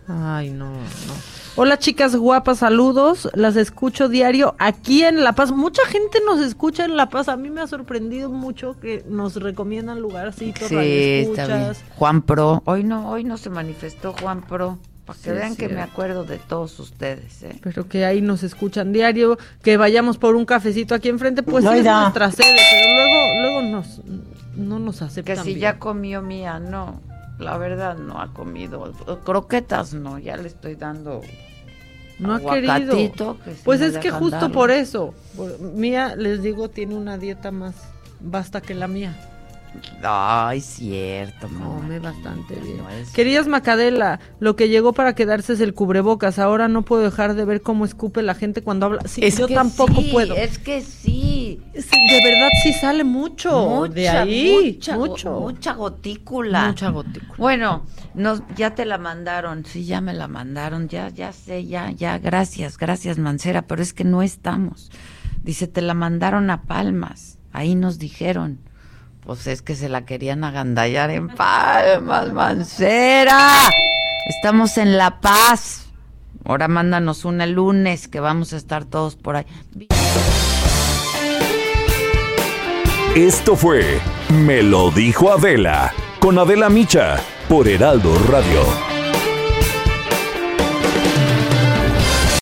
Ay, no, no. Hola chicas guapas, saludos. Las escucho diario aquí en La Paz. Mucha gente nos escucha en La Paz. A mí me ha sorprendido mucho que nos recomiendan lugarcitos, Sí, está bien. Juan Pro. Hoy no, hoy no se manifestó Juan Pro. Para que Sí, vean que me acuerdo de todos ustedes, ¿eh? Pero que ahí nos escuchan diario, que vayamos por un cafecito aquí enfrente, pues sí es nuestra sede, pero luego, luego nos, no nos Que aceptan si bien. ya comió mía, no. La verdad no ha comido. Croquetas no, ya le estoy dando. No ha querido. que sí Pues es que justo darle. por eso. por- mía, les digo, tiene una dieta más basta que la mía. Ay, cierto, Come bastante bien. No es- Queridas Macadela, lo que llegó para quedarse es el cubrebocas. Ahora no puedo dejar de ver cómo escupe la gente cuando habla. Sí, Es yo que tampoco sí, puedo. Es que sí. De verdad sí sale mucho de Mucha, ahí. mucha, go- mucho. mucha gotícula. Mucha gotícula. Bueno, nos, ya te la mandaron, sí, ya me la mandaron, ya, ya sé, ya, ya, gracias, gracias Mancera, pero es que no estamos. Dice, te la mandaron a Palmas, ahí nos dijeron. Pues es que se la querían agandallar en Palmas, Mancera. Estamos en La Paz. Ahora mándanos una lunes que vamos a estar todos por ahí. Esto fue Me lo dijo Adela con Adela Micha por Heraldo Radio.